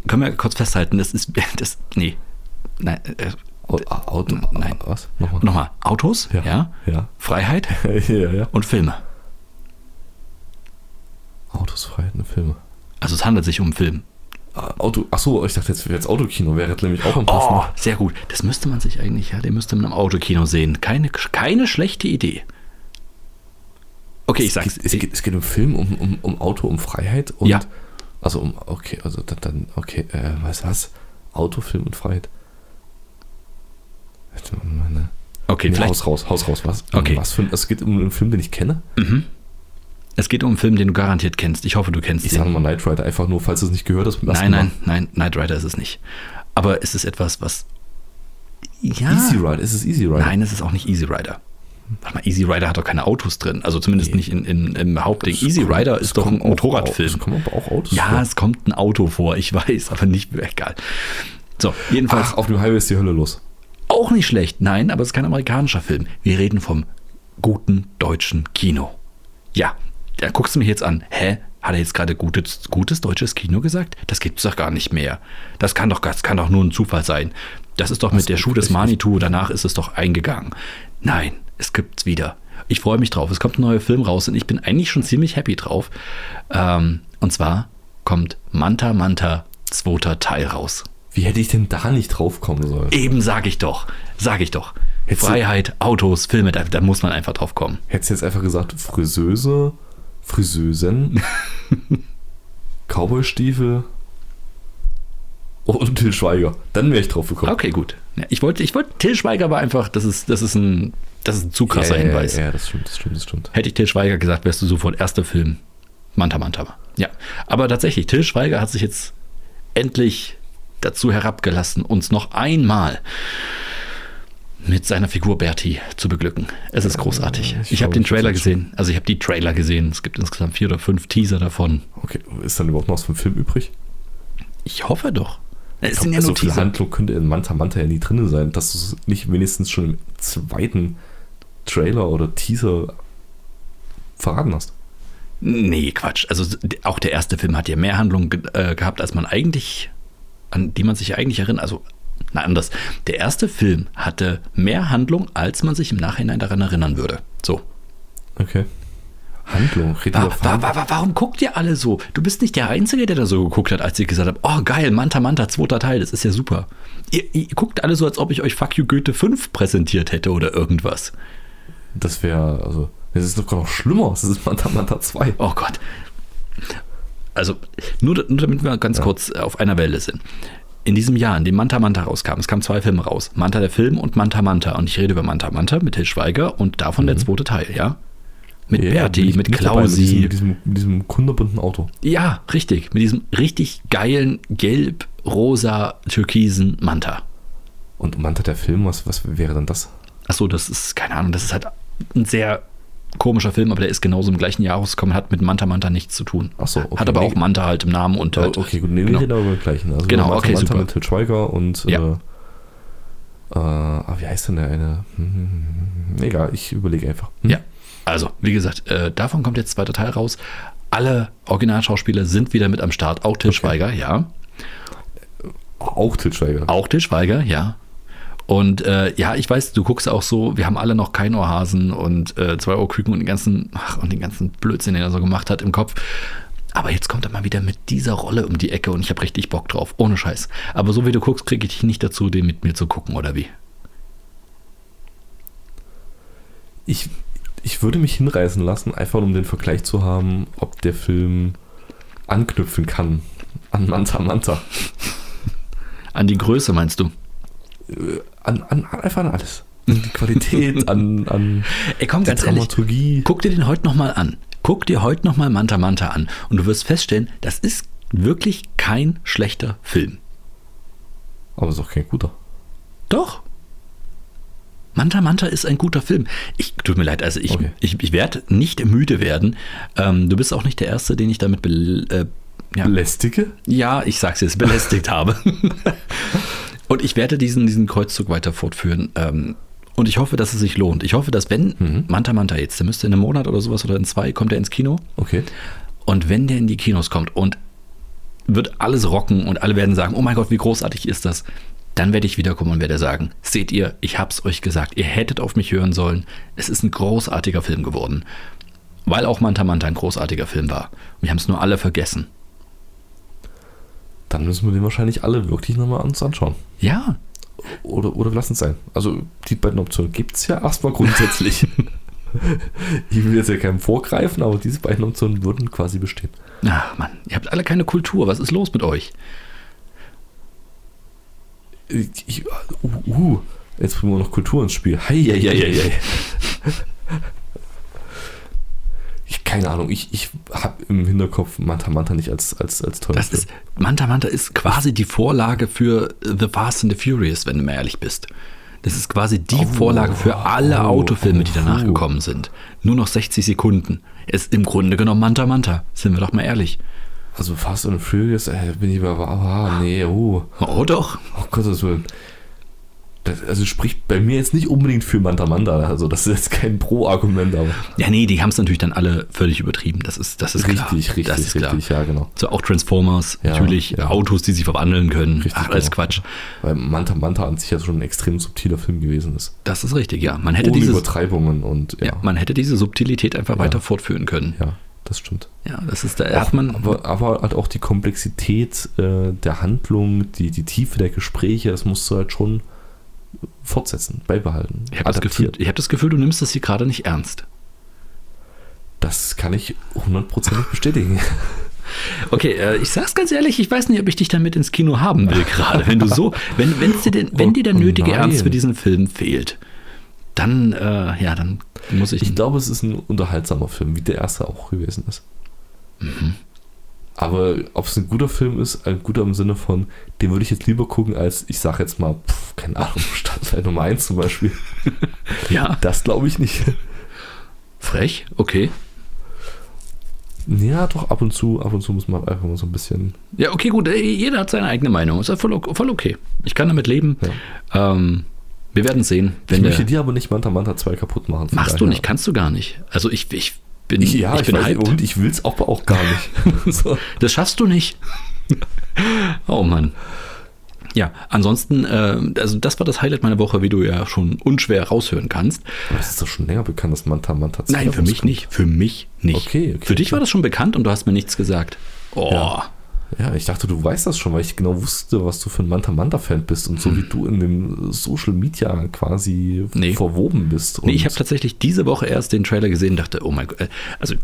können wir kurz festhalten, das ist, das, nee, nein, äh, Au- Auto. Nein. Was? Nochmal. nochmal, Autos, ja, Ja. Ja. Freiheit ja. und Filme. Autos, Freiheiten, Filme. Also es handelt sich um einen Film. Ah, Auto, achso, ich dachte jetzt, jetzt Autokino wäre nämlich auch am Oh, passenden. sehr gut. Das müsste man sich eigentlich, ja, den müsste man im Autokino sehen. Keine, keine schlechte Idee. Okay, ich sag's. Es geht, es geht um Film, um, um, um Auto, um Freiheit und. Ja. Also um, okay, also dann, dann okay, äh, was was? Auto, Film und Freiheit. Meine, Okay, nee, vielleicht. Haus raus, Haus raus, was? Okay. Was für ein, es geht um einen Film, den ich kenne. Mhm. Es geht um einen Film, den du garantiert kennst. Ich hoffe, du kennst Ich den. sage mal Knight Rider, einfach nur, falls du es nicht gehört hast. Nein, nein, nein, Knight Rider ist es nicht. Aber es ist etwas, was. Ja. Easy Rider, ist es Easy Rider? Nein, es ist auch nicht Easy Rider. Warte mal, Easy Rider hat doch keine Autos drin. Also zumindest Nee. nicht in, in, im Hauptding. Es Easy kommt- Rider ist doch ein kommen auch- Motorradfilm. Es kommen aber auch Autos Ja, vor. es kommt ein Auto vor, ich weiß, aber nicht egal. So, jedenfalls Ach, auf dem Highway ist die Hölle los. auch nicht schlecht. Nein, aber es ist kein amerikanischer Film. Wir reden vom guten deutschen Kino. Ja, da guckst du mich jetzt an. Hä? Hat er jetzt gerade gutes, gutes deutsches Kino gesagt? Das gibt's doch gar nicht mehr. Das kann doch, das kann doch nur ein Zufall sein. Das ist doch mit der Schuh des Manitou, danach ist es doch eingegangen. Nein, es gibt's wieder. Ich freue mich drauf. Es kommt ein neuer Film raus und ich bin eigentlich schon ziemlich happy drauf. Ähm, und zwar kommt Manta Manta zweiter Teil raus. Wie hätte ich denn da nicht drauf kommen sollen? Eben sag ich doch. Sag ich doch. Hättest Freiheit, Autos, Filme, da, da muss man einfach drauf kommen. Hättest du jetzt einfach gesagt, Friseuse, Friseusen, Cowboystiefel und Till Schweiger. Dann wäre ich drauf gekommen. Okay, gut. Ja, ich wollte, ich wollte, Till Schweiger war einfach, das ist, das ist ein, das ist ein zu krasser ja, ja, Hinweis. Ja, ja, das stimmt, das stimmt, das stimmt. Hätte ich Till Schweiger gesagt, wärst du sofort erster Film. Manta Manta. Ja, aber tatsächlich, Till Schweiger hat sich jetzt endlich dazu herabgelassen, uns noch einmal mit seiner Figur Bertie zu beglücken. Es ist großartig. ich habe den Trailer gesehen. Also ich habe die Trailer gesehen. Es gibt insgesamt vier oder fünf Teaser davon. Okay, ist dann überhaupt noch was vom Film übrig? Ich hoffe doch. Es Ich sind ja nur so viel Teaser. Handlung könnte in Manta Manta ja nie drin sein, dass du es nicht wenigstens schon im zweiten Trailer oder Teaser verraten hast. Nee, Quatsch. Also auch der erste Film hat ja mehr Handlung ge äh, gehabt, als man eigentlich, an die man sich eigentlich erinnert. Also, na anders. Der erste Film hatte mehr Handlung, als man sich im Nachhinein daran erinnern würde. So. Okay. Handlung, red Wa über wa Farben. wa wa warum guckt ihr alle so? Du bist nicht der Einzige, der da so geguckt hat, als ich gesagt habe, oh geil, Manta Manta, zweiter Teil, das ist ja super. Ihr, ihr guckt alle so, als ob ich euch Fuck You Goethe 5 präsentiert hätte oder irgendwas. Das wäre, also, das ist doch noch schlimmer. Das ist Manta Manta 2. Oh Gott. Also, nur, nur damit wir ganz kurz auf einer Welle sind. In diesem Jahr, in dem Manta Manta rauskam, es kamen zwei Filme raus. Manta der Film und Manta Manta. Und ich rede über Manta Manta mit Til Schweiger und davon der zweite Teil, ja? Mit Ja, Berti, mit dabei, Mit diesem, Klausi. mit diesem, mit diesem kunderbunten Auto. Ja, richtig. Mit diesem richtig geilen, gelb, rosa, türkisen Manta. Und Manta der Film, was, was wäre denn das? Achso, das ist, keine Ahnung, das ist halt ein sehr komischer Film, aber der ist genauso im gleichen Jahr rausgekommen, hat mit Manta Manta nichts zu tun. Ach so, okay. Hat aber Nee. auch Manta halt im Namen und halt, okay, gut, nee, genau. wir reden aber den gleichen. Also Genau, Manta okay, Manta super. mit Til Schweiger und, Ja. äh, äh, ah, wie heißt denn der eine? Hm, Egal, ich überlege einfach. Hm? Ja, also, wie gesagt, äh, davon kommt jetzt zweiter Teil raus. Alle Originalschauspieler sind wieder mit am Start. Auch Til Schweiger, ja. Auch Til Schweiger. Auch Til Schweiger, ja. Und äh, ja, ich weiß, du guckst auch so, wir haben alle noch kein Ohrhasen und äh, zwei Ohrküken und den ganzen, ach, und den ganzen Blödsinn, den er so gemacht hat im Kopf. Aber jetzt kommt er mal wieder mit dieser Rolle um die Ecke und ich habe richtig Bock drauf, ohne Scheiß. Aber so wie du guckst, kriege ich dich nicht dazu, den mit mir zu gucken, oder wie? Ich, ich würde mich hinreißen lassen, einfach um den Vergleich zu haben, ob der Film anknüpfen kann an Manta Manta. An die Größe meinst du? Äh, An, an, einfach an alles. An die Qualität, an, an Ey, komm, ganz ehrlich, Dramaturgie. Guck dir den heute nochmal an. Guck dir heute nochmal Manta Manta an und du wirst feststellen, das ist wirklich kein schlechter Film. Aber ist auch kein guter. Doch. Manta Manta ist ein guter Film. Ich tut mir leid, also ich, Okay. ich, ich werde nicht müde werden. Ähm, du bist auch nicht der Erste, den ich damit bel- äh, ja, Lästige? ja, ich sag's jetzt, belästigt habe. Und ich werde diesen, diesen Kreuzzug weiter fortführen. Ähm, und ich hoffe, dass es sich lohnt. Ich hoffe, dass wenn Mhm. Manta Manta jetzt, der müsste in einem Monat oder sowas oder in zwei, kommt er ins Kino. Okay. Und wenn der in die Kinos kommt und wird alles rocken und alle werden sagen, oh mein Gott, wie großartig ist das, dann werde ich wiederkommen und werde sagen, seht ihr, ich hab's euch gesagt, ihr hättet auf mich hören sollen. Es ist ein großartiger Film geworden. Weil auch Manta Manta ein großartiger Film war. Wir haben es nur alle vergessen. Dann müssen wir den wahrscheinlich alle wirklich nochmal uns anschauen. Ja, Oder, oder lassen es sein. Also die beiden Optionen gibt es ja erstmal grundsätzlich. ich will jetzt ja keinem vorgreifen, aber diese beiden Optionen würden quasi bestehen. ach Mann, ihr habt alle keine Kultur. Was ist los mit euch? Ich, uh, uh, jetzt bringen wir noch Kultur ins Spiel. Hei, hei, hei, hei. Ich, keine Ahnung, ich, ich habe im Hinterkopf Manta Manta nicht als, als, als ist, Manta Manta ist quasi die Vorlage für The Fast and the Furious, wenn du mal ehrlich bist. Das ist quasi die Oh, Vorlage für alle oh, Autofilme, die danach oh. gekommen sind. Nur noch 60 Sekunden. Ist im Grunde genommen Manta Manta. Sind wir doch mal ehrlich. Also Fast and Furious, äh, bin ich aber, ah, nee, oh, Oh doch. oh Gottes Willen. Das, also spricht bei mir jetzt nicht unbedingt für Manta Manta. Also das ist jetzt kein Pro-Argument, aber. Ja, nee, die haben es natürlich dann alle völlig übertrieben. Das ist, das ist klar. Richtig, richtig, das ist klar. richtig, ja, genau. So auch Transformers, Ja, natürlich ja. Autos, die sich verwandeln können. Richtig, Ach, alles genau. Quatsch. Weil Manta Manta an sich ja schon ein extrem subtiler Film gewesen ist. Das ist richtig, ja. Man hätte, Ohne dieses, Übertreibungen und ja, ja, man hätte diese Subtilität einfach weiter fortführen können. ja, das stimmt. Ja, das ist, da hat man. aber, aber halt auch die Komplexität äh, der Handlung, die, die Tiefe der Gespräche, das musst du halt schon fortsetzen, beibehalten. ich habe das, Gefühl, ich hab das Gefühl, du nimmst das hier gerade nicht ernst. Das kann ich hundertprozentig bestätigen. Okay, äh, ich sag's ganz ehrlich, ich weiß nicht, ob ich dich damit ins Kino haben will gerade. Wenn du so, wenn, wenn's dir denn, wenn dir der Oh nötige nein. Ernst für diesen Film fehlt, dann, äh, ja, dann muss ich. Ich glaube, es ist ein unterhaltsamer Film, wie der erste auch gewesen ist. Mhm. Aber ob es ein guter Film ist, ein guter im Sinne von, den würde ich jetzt lieber gucken, als ich sage jetzt mal, pf, keine Ahnung, Stadtteil Nummer 1 zum Beispiel. ja, Das glaube ich nicht. frech, okay. Ja, doch, ab und zu, ab und zu muss man einfach mal so ein bisschen. Ja, okay, gut, äh, jeder hat seine eigene Meinung. Ist ja voll, voll okay. Ich kann damit leben. Ähm, wir werden sehen, wenn ich möchte dir aber nicht Manta Manta 2 kaputt machen. Machst du daher- nicht, kannst du gar nicht. Also ich, ich bin, Ich, ja, ich ich, bin weiß, hyped. und ich will es aber auch gar nicht. so. Das schaffst du nicht. oh Mann. Ja, ansonsten, äh, also das war das Highlight meiner Woche, wie du ja schon unschwer raushören kannst. Aber es ist doch schon länger bekannt, dass Manta Manta 2 Nein, für mich rauskommt. nicht. Für mich nicht. Okay, okay, Für dich war das schon bekannt und du hast mir nichts gesagt. Oh. Ja. Ja, ich dachte, du weißt das schon, weil ich genau wusste, was du für ein Manta Manta-Fan bist und so wie du in dem Social Media quasi Nee. verwoben bist. Nee, ich habe tatsächlich diese Woche erst den Trailer gesehen und dachte, oh mein Gott. äh, Also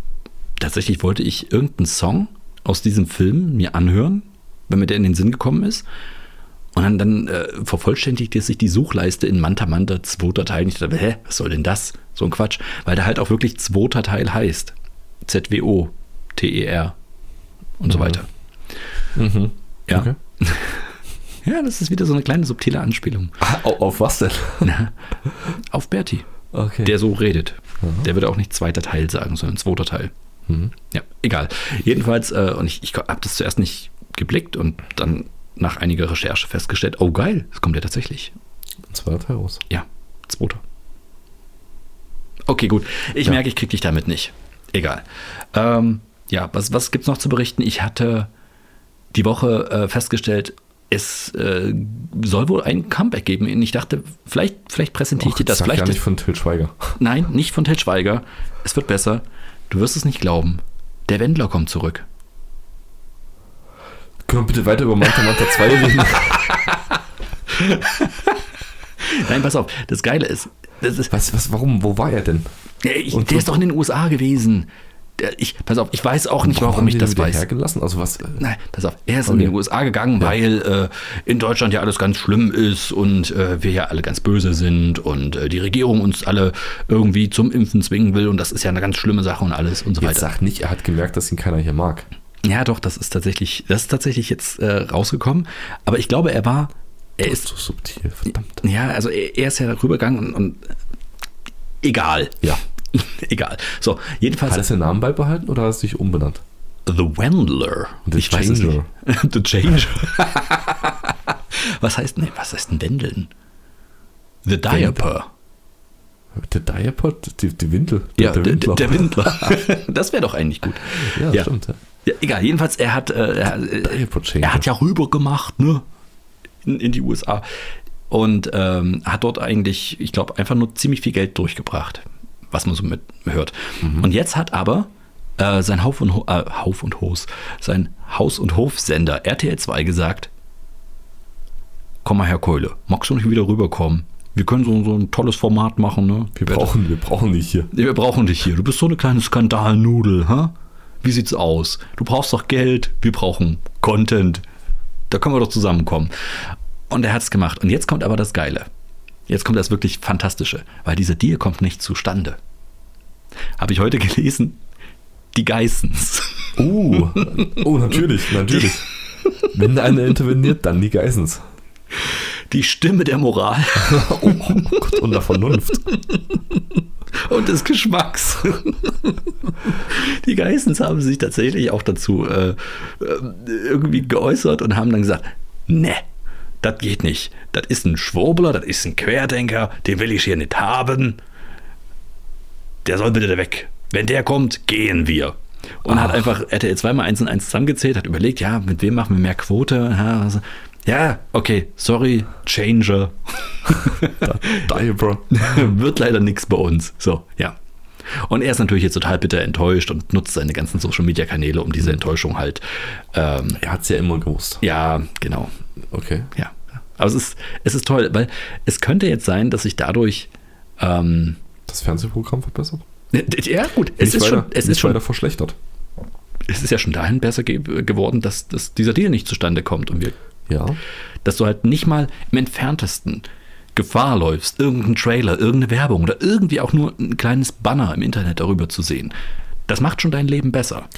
tatsächlich wollte ich irgendeinen Song aus diesem Film mir anhören, wenn mir der in den Sinn gekommen ist. Und dann, dann äh, vervollständigte sich die Suchleiste in Manta Manta zweiter Teil. Und ich dachte, hä, was soll denn das? So ein Quatsch. Weil der halt auch wirklich zweiter Teil heißt. Z-W-O, T-E-R und so Mhm. weiter. Mhm. Ja. Okay. Ja, das ist wieder so eine kleine subtile Anspielung. Ah, Auf, auf was denn? Auf Bertie, Okay. der so redet. Der würde auch nicht zweiter Teil sagen, sondern zweiter Teil. Mhm. Ja, egal. Jedenfalls, äh, und ich, ich habe das zuerst nicht geblickt und dann nach einiger Recherche festgestellt, oh geil, es kommt ja tatsächlich. Ein zweiter Teil raus. Ja, zweiter. Okay, gut. Ich Ja. merke, ich krieg dich damit nicht. Egal. Ähm, ja, was, was gibt's noch zu berichten? Ich hatte die Woche äh, festgestellt, es äh, soll wohl ein Comeback geben. Und ich dachte, vielleicht, vielleicht präsentiere ich dir das. sag Vielleicht gar nicht von Till Schweiger. nein, nicht von Ted Schweiger. Es wird besser. Du wirst es nicht glauben. Der Wendler kommt zurück. Können wir bitte weiter über Manta Manta 2 reden? Nein, pass auf. Das Geile ist, das ist was, was, warum, wo war er denn? Ich, der ist doch in den USA gewesen. Ich, pass auf, ich weiß auch nicht, warum haben ich das weiß. hergelassen? Also was? äh, Nein, pass auf, er ist in Okay. die USA gegangen, weil äh, in Deutschland ja alles ganz schlimm ist und äh, wir ja alle ganz böse sind und äh, die Regierung uns alle irgendwie zum Impfen zwingen will und das ist ja eine ganz schlimme Sache und alles und so Jetzt weiter. sag nicht, er hat gemerkt, dass ihn keiner hier mag. Ja, doch, das ist tatsächlich, das ist tatsächlich jetzt äh, rausgekommen. Aber ich glaube, er war, er Das ist, so subtil, verdammt. ja, also er, er ist ja rübergegangen und, und egal. Ja. egal. So, jedenfalls. Hat er seinen Namen beibehalten oder hat er sich umbenannt? The Wendler. The ich Changer. nicht. The Changer. was heißt, nee, was heißt denn Wendeln? The Diaper. Der Diaper, die, die Windel. Ja, der, der, Windler. der Windler. das wäre doch eigentlich gut. Ja, Ja. stimmt. Ja. Ja, egal, jedenfalls, er hat, äh, er, äh, er hat ja rüber gemacht, ne? In, in die USA. Und ähm, hat dort eigentlich, ich glaube, einfach nur ziemlich viel Geld durchgebracht, was man so mit hört. Mhm. Und jetzt hat aber äh, sein Hauf und, Ho äh, Hauf und Hos, sein Haus- und Hofsender RTL 2 gesagt, komm mal Herr Keule, magst du nicht wieder rüberkommen? Wir können so, so ein tolles Format machen, ne? wir, brauchen, wir brauchen dich hier. Nee, Wir brauchen dich hier. Du bist so eine kleine Skandalnudel, hä? Wie sieht's aus? Du brauchst doch Geld, wir brauchen Content. Da können wir doch zusammenkommen. Und er hat's gemacht. Und jetzt kommt aber das Geile. Jetzt kommt das wirklich Fantastische, weil dieser Deal kommt nicht zustande. Habe ich heute gelesen. Die Geissens. Oh, oh natürlich, natürlich. Wenn einer interveniert, dann die Geissens. Die Stimme der Moral Oh, Gott, und der Vernunft. und des Geschmacks. Die Geissens haben sich tatsächlich auch dazu äh, äh, irgendwie geäußert und haben dann gesagt, ne, das geht nicht. Das ist ein Schwurbler, das ist ein Querdenker, den will ich hier nicht haben. Der soll bitte weg. Wenn der kommt, gehen wir. Und Ach. hat einfach RTL 2 mal eins und eins zusammengezählt, hat überlegt, ja, mit wem machen wir mehr Quote? Ja, also, okay, sorry, Changer. Diaper. Wird leider nichts bei uns. So, ja. Und er ist natürlich jetzt total bitter enttäuscht und nutzt seine ganzen Social Media Kanäle, um diese. Enttäuschung halt. Ähm, er hat es ja immer gewusst. Ja, genau. Okay. Ja. Aber es ist, es ist toll, weil es könnte jetzt sein, dass sich dadurch ähm, das Fernsehprogramm verbessert. Ja, gut, es ist, weiter, schon, es ist schon verschlechtert. Es ist ja schon dahin besser ge geworden, dass, dass dieser Deal nicht zustande kommt und wir, ja. dass du halt nicht mal im entferntesten Gefahr läufst, irgendeinen Trailer, irgendeine Werbung oder irgendwie auch nur ein kleines Banner im Internet darüber zu sehen. Das macht schon dein Leben besser.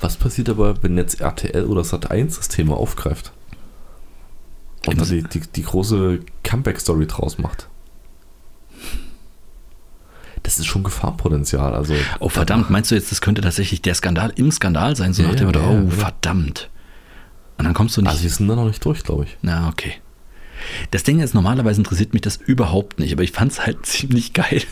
Was passiert aber, wenn jetzt RTL oder Sat1 das Thema aufgreift? Und die, die, die große Comeback-Story draus macht? Das ist schon Gefahrpotenzial. Also, oh, verdammt, meinst du jetzt, das könnte tatsächlich der Skandal im Skandal sein? So ja, nach dem Motto, ja, oh, ja. verdammt. Und dann kommst du nicht. Also, wir sind da noch nicht durch, glaube ich. Na, okay. Das Ding ist, normalerweise interessiert mich das überhaupt nicht, aber ich fand es halt ziemlich geil,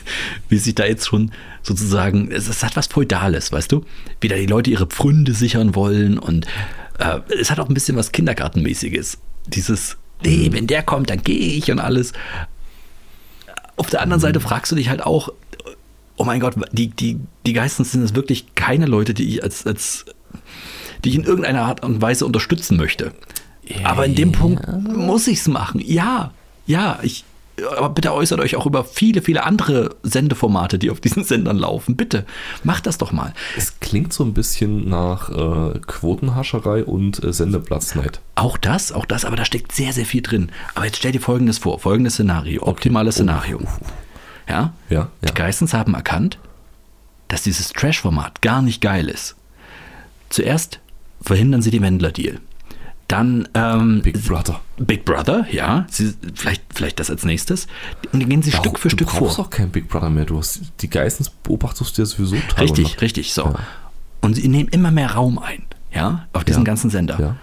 wie sich da jetzt schon sozusagen, es, es, hat was Feudales, weißt du? Wie da die Leute ihre Pfründe sichern wollen und äh, es hat auch ein bisschen was Kindergartenmäßiges. Dieses, nee, mhm. wenn der kommt, dann gehe ich und alles. Auf der anderen mhm. Seite fragst du dich halt auch, oh mein Gott, die, die, die Geistens sind es wirklich keine Leute, die ich als, als die ich in irgendeiner Art und Weise unterstützen möchte. Aber in dem Punkt muss ich es machen. Ja, ja, ich, aber bitte äußert euch auch über viele, viele andere Sendeformate, die auf diesen Sendern laufen. Bitte, macht das doch mal. Es klingt so ein bisschen nach äh, Quotenhascherei und äh, Sendeplatzneit. Auch das, auch das, aber da steckt sehr, sehr viel drin. Aber jetzt stell dir folgendes vor: folgendes Szenario, optimales okay. Szenario. Ja? Ja, ja? Die Geistens haben erkannt, dass dieses Trash-Format gar nicht geil ist. Zuerst verhindern sie den Wendler-Deal. Dann ähm, Big Brother. Big Brother, ja. Sie, vielleicht, vielleicht das als nächstes. Und dann gehen sie ja, Stück für Stück vor. Du brauchst auch kein Big Brother mehr. Du hast die Geistens beobachtest du ja sowieso Tag Richtig, richtig. So. Ja. Und sie nehmen immer mehr Raum ein, ja, auf diesen ja. ganzen Sender. Ja.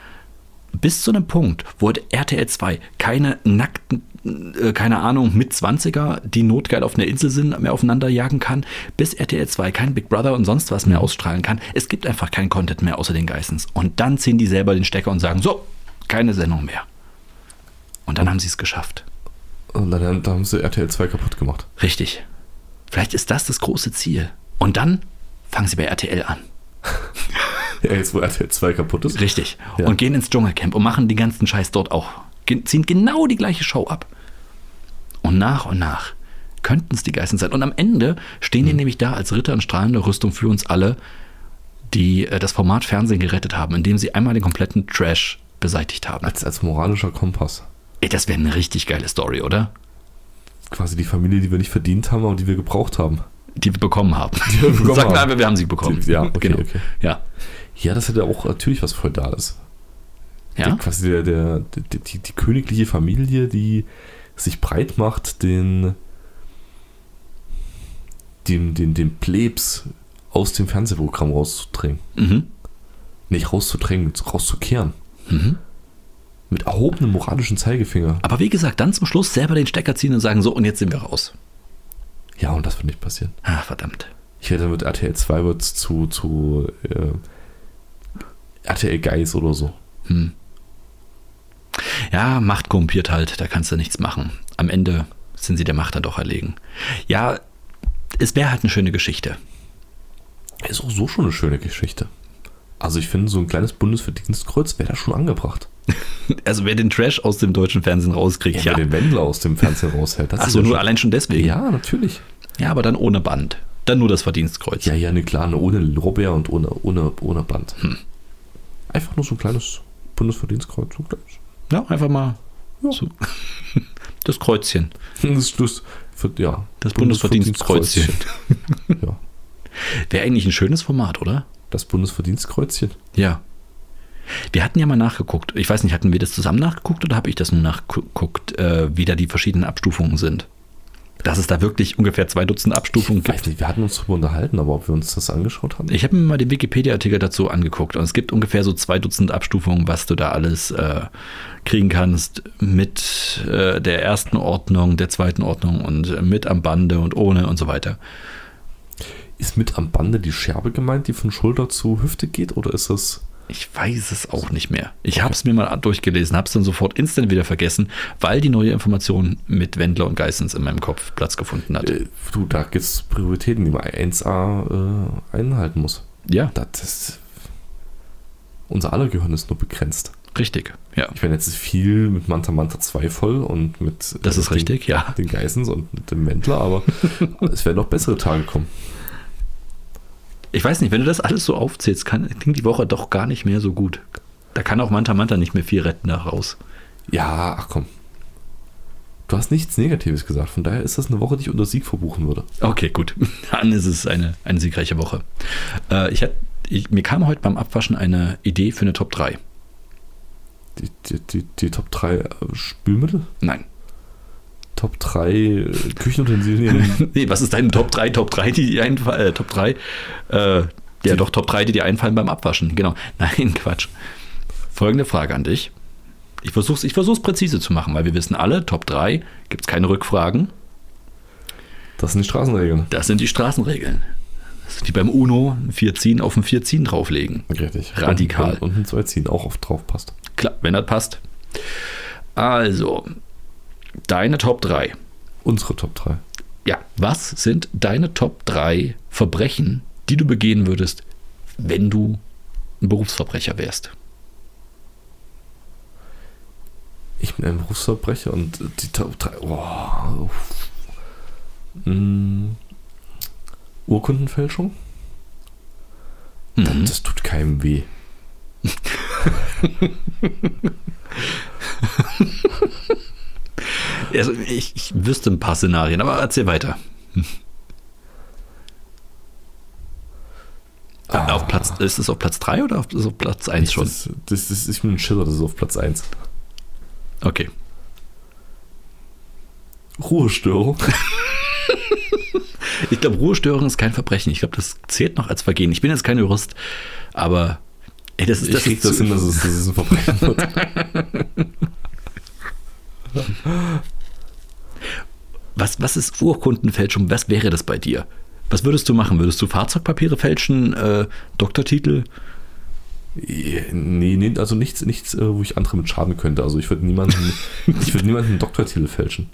Bis zu einem Punkt, wo RTL 2 keine nackten äh, keine Ahnung, mit 20er, die notgeil auf einer Insel sind, mehr aufeinander jagen kann, bis RTL 2 kein Big Brother und sonst was mehr ausstrahlen kann. Es gibt einfach keinen Content mehr außer den Geistens. Und dann ziehen die selber den Stecker und sagen, so, keine Sendung mehr. Und dann haben sie es geschafft. Und dann, dann haben sie RTL 2 kaputt gemacht. Richtig. Vielleicht ist das das große Ziel. Und dann fangen sie bei RTL an. ja, jetzt wo RTL 2 kaputt ist. Richtig. Ja. Und gehen ins Dschungelcamp und machen den ganzen Scheiß dort auch. Ziehen genau die gleiche Show ab. Und nach und nach könnten es die Geißen sein. Und am Ende stehen mhm. die nämlich da als Ritter in strahlender Rüstung für uns alle, die äh, das Format Fernsehen gerettet haben, indem sie einmal den kompletten Trash beseitigt haben. Als, als moralischer Kompass. Ey, das wäre eine richtig geile Story, oder? Quasi die Familie, die wir nicht verdient haben, aber die wir gebraucht haben. Die wir bekommen haben. Die wir bekommen Sag mal, wir haben sie bekommen. Ja, okay, genau. okay. Ja. ja, das hätte auch natürlich was Feudales. Ja. Der, quasi der, der, der die, die, königliche Familie, die sich breit macht, den, den, den, den Plebs aus dem Fernsehprogramm rauszudrängen. Mhm. Nicht rauszudrängen, rauszukehren. Mhm. Mit erhobenem moralischen Zeigefinger. Aber wie gesagt, dann zum Schluss selber den Stecker ziehen und sagen, so, und jetzt sind wir raus. Ja, und das wird nicht passieren. Ah, verdammt. Ich werde mit RTL 2 wird zu, zu äh, RTL Geis oder so. Hm. Ja, Macht korrumpiert halt, da kannst du nichts machen. Am Ende sind sie der Macht dann doch erlegen. Ja, es wäre halt eine schöne Geschichte. Ist auch so schon eine schöne Geschichte. Also ich finde, so ein kleines Bundesverdienstkreuz wäre da schon angebracht. Also wer den Trash aus dem deutschen Fernsehen rauskriegt, ja. ja. Wer den Wendler aus dem Fernsehen raushält. Das Achso, nur schon. allein schon deswegen? Ja, natürlich. Ja, aber dann ohne Band. Dann nur das Verdienstkreuz. Ja, ja, ne, klar, ne, ohne Lorbeer und ohne, ohne, ohne Band. Hm. Einfach nur so ein kleines Bundesverdienstkreuz. So ein kleines. Ja, einfach mal ja. so. das Kreuzchen. Das, das, ja, das Bundesverdienstkreuzchen. ja. Wäre eigentlich ein schönes Format, oder? Das Bundesverdienstkreuzchen? Ja. Wir hatten ja mal nachgeguckt. Ich weiß nicht, hatten wir das zusammen nachgeguckt oder habe ich das nur nachgeguckt, äh, wie da die verschiedenen Abstufungen sind? Dass es da wirklich ungefähr zwei Dutzend Abstufungen Ich weiß nicht, wir hatten uns darüber unterhalten, aber ob wir uns das angeschaut haben? Ich habe mir mal den Wikipedia-Artikel dazu angeguckt und es gibt ungefähr so zwei Dutzend Abstufungen, was du da alles äh, kriegen kannst mit äh, der ersten Ordnung, der zweiten Ordnung und äh, mit am Bande und ohne und so weiter. Ist mit am Bande die Scherbe gemeint, die von Schulter zu Hüfte geht oder ist das Ich weiß es auch nicht mehr. Ich habe es mir mal durchgelesen, habe es dann sofort instant wieder vergessen, weil die neue Information mit Wendler und Geissens in meinem Kopf Platz gefunden hat. Äh, du, da gibt es Prioritäten, die man 1a äh, einhalten muss. ja, Das ist, unser aller Gehirn ist nur begrenzt. richtig. Ja, Ich meine, jetzt viel mit Manta Manta 2 voll und mit das äh, ist den, richtig, ja. den Geissens und mit dem Wendler, aber es werden noch bessere Tage kommen. Ich weiß nicht, wenn du das alles so aufzählst, kann, klingt die Woche doch gar nicht mehr so gut. Da kann auch Manta Manta nicht mehr viel retten da raus. Ja, ach komm. Du hast nichts Negatives gesagt, von daher ist das eine Woche, die ich unter Sieg verbuchen würde. Okay, gut. Dann ist es eine, eine siegreiche Woche. Äh, ich, hab- ich, mir kam heute beim Abwaschen eine Idee für eine Top 3. Die, die, die, die Top 3 äh, Spülmittel, Nein. Top 3 äh, Küchenutensilien. nee, was ist deine Top 3? Top 3, die dir einfallen? Äh, Top 3? Äh, ja, Die- doch, Top 3, die dir einfallen beim Abwaschen. Genau. Nein, Quatsch. Folgende Frage an dich. Ich versuche es ich versuch's präzise zu machen, weil wir wissen alle, Top 3 gibt es keine Rückfragen. Das sind die Straßenregeln. Das sind die Straßenregeln. Wie beim UNO, ein 4 ziehen auf ein 4 ziehen drauflegen. Richtig. Radikal. Und, und ein 2 ziehen auch oft drauf passt. Klar, wenn das passt. Also, deine Top 3. Unsere Top 3. Ja, was sind deine Top 3 Verbrechen, die du begehen würdest, wenn du ein Berufsverbrecher wärst? Ich bin ein Berufsverbrecher und die Top 3. Oh. Mm. Urkundenfälschung? Mhm. das tut keinem weh. Also ich, ich wüsste ein paar Szenarien, aber erzähl weiter. Ah. Auf Platz, ist es auf Platz 3 oder auf, auf Platz 1 schon? Das, das, das, ich bin ein Schiller, das ist auf Platz 1. Okay. Ruhestörung. Ich glaube, Ruhestörung ist kein Verbrechen. Ich glaube, das zählt noch als Vergehen. Ich bin jetzt kein Jurist, aber ey, das ist Ich das, krieg ist das hin, dass es, dass es ein Verbrechen wird. Was, was ist Urkundenfälschung? Was wäre das bei dir? Was würdest du machen? Würdest du Fahrzeugpapiere fälschen? Äh, Doktortitel? Nee, nee, also nichts, nichts, äh, wo ich andere mit schaden könnte. Also ich würde niemanden, ich würde niemanden einen Doktortitel fälschen.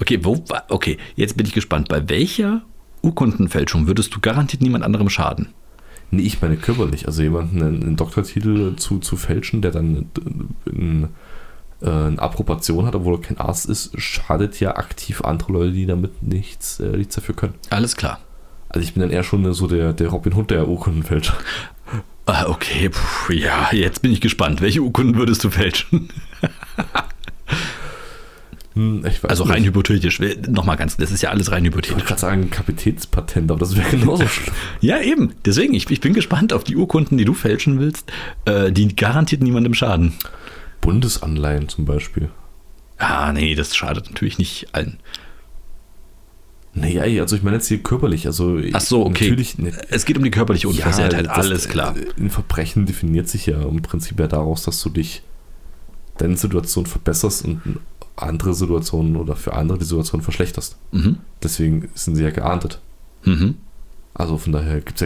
Okay, wo, okay, jetzt bin ich gespannt. Bei welcher Urkundenfälschung würdest du garantiert niemand anderem schaden? Nee, ich meine körperlich. Also jemanden einen, einen Doktortitel zu, zu fälschen, der dann ein, äh, eine Approbation hat, obwohl er kein Arzt ist, schadet ja aktiv andere Leute, die damit nichts, äh, nichts dafür können. Alles klar. Also ich bin dann eher schon so der, der Robin Hood der Urkundenfälscher. Ah, okay, puh, ja, jetzt bin ich gespannt. Welche Urkunden würdest du fälschen? Hm, Also nicht. rein hypothetisch. Nochmal ganz, das ist ja alles rein Ich wollte hypothetisch. gerade sagen Kapitätspatent, aber das wäre genauso schlimm. Ja, eben. Deswegen, ich, ich bin gespannt auf die Urkunden, die du fälschen willst. Äh, die garantiert niemandem schaden. Bundesanleihen zum Beispiel. Ah, nee, das schadet natürlich nicht allen. Naja, also ich meine jetzt hier körperlich. Also Ach so, okay. Natürlich, ne, Es geht um die körperliche Unversehrtheit, das- alles klar. Ein Verbrechen definiert sich ja im Prinzip ja daraus, dass du dich deine Situation verbesserst und andere Situationen oder für andere die Situation verschlechterst. Mhm. Deswegen sind sie ja geahndet. Mhm. Also von daher ja, gibt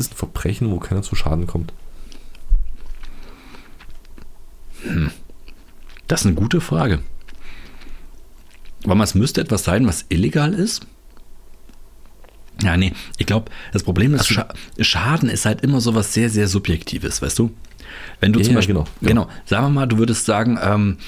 es ein Verbrechen, wo keiner zu Schaden kommt. Das ist eine gute Frage. Aber es müsste etwas sein, was illegal ist. Ja, nee, ich glaube, das Problem ist, Scha Schaden ist halt immer so was sehr, sehr Subjektives, weißt du? Wenn du Ja, zum ja, Beispiel, genau, genau, genau. sagen wir mal, du würdest sagen, ähm,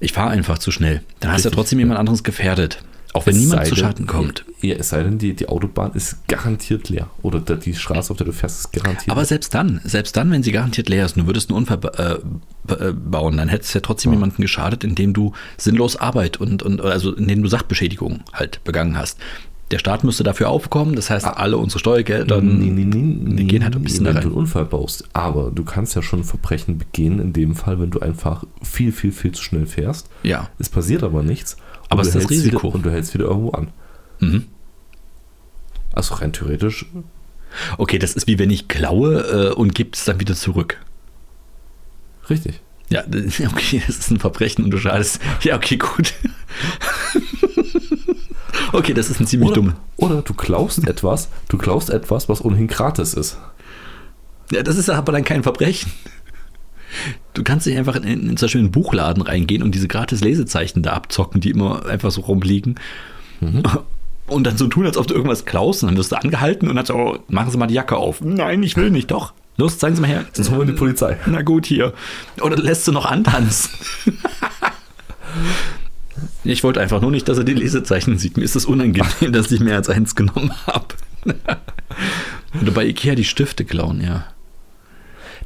ich fahre einfach zu schnell, dann hast du ja Richtig, trotzdem jemand anderes gefährdet. Auch wenn Es niemand zu Schaden kommt. Ja, es sei denn, die, die Autobahn ist garantiert leer. Oder der, die Straße, auf der du fährst, ist garantiert Aber selbst dann, selbst dann, wenn sie garantiert leer ist, und du würdest einen Unfall äh, äh, bauen, dann hättest du ja trotzdem jemanden geschadet, indem du sinnlos Arbeit und, und also indem du Sachbeschädigung halt begangen hast. Der Staat müsste dafür aufkommen, das heißt, alle unsere Steuergelder Nee, nee, nee, gehen halt ein bisschen da wenn du einen Unfall baust. Aber du kannst ja schon Verbrechen begehen, in dem Fall, wenn du einfach viel, viel, viel zu schnell fährst. Ja. Es passiert aber nichts. Aber es ist das Risiko. Wieder, und du hältst wieder irgendwo an. Mhm. Also rein theoretisch. Okay, das ist wie wenn ich klaue äh, und gebe es dann wieder zurück. Richtig. Ja, okay, das ist ein Verbrechen und du schadest. Ja, okay, gut. okay, das ist ein ziemlich Oder, dumm. oder du klaust etwas, du klaust etwas, was ohnehin gratis ist. Ja, das ist aber dann kein Verbrechen. Du kannst nicht einfach in, in, in zum Beispiel einen Buchladen reingehen und diese gratis Lesezeichen da abzocken, die immer einfach so rumliegen. Und dann so tun, als ob du irgendwas klaust. Und dann wirst du angehalten und dann so, oh, machen Sie mal die Jacke auf. Nein, ich will nicht, doch. Los, zeigen Sie mal her. Sonst holen wir die Polizei. Na gut, hier. Oder lässt du noch antanzen? ich wollte einfach nur nicht, dass er die Lesezeichen sieht. Mir ist es unangenehm, dass ich mehr als eins genommen habe. Oder bei Ikea die Stifte klauen, ja.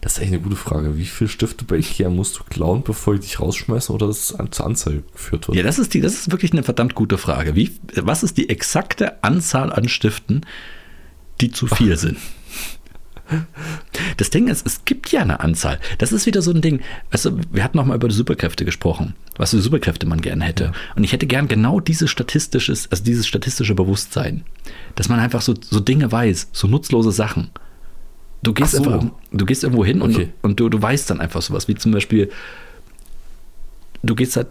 Das ist echt eine gute Frage. Wie viele Stifte bei Ikea musst du klauen, bevor ich dich rausschmeiße oder das an, zur Anzeige geführt wird? Ja, das ist, die, das ist wirklich eine verdammt gute Frage. Wie, was ist die exakte Anzahl an Stiften, die zu viel sind? Das Ding ist, es gibt ja eine Anzahl. Das ist wieder so ein Ding. Also, wir hatten noch mal über die Superkräfte gesprochen, was für Superkräfte man gerne hätte. Und ich hätte gern genau dieses statistisches, also dieses statistische Bewusstsein, dass man einfach so, so Dinge weiß, so nutzlose Sachen. Du gehst, so. einfach, du gehst irgendwo hin und, Okay. und du, du weißt dann einfach sowas, wie zum Beispiel, du gehst halt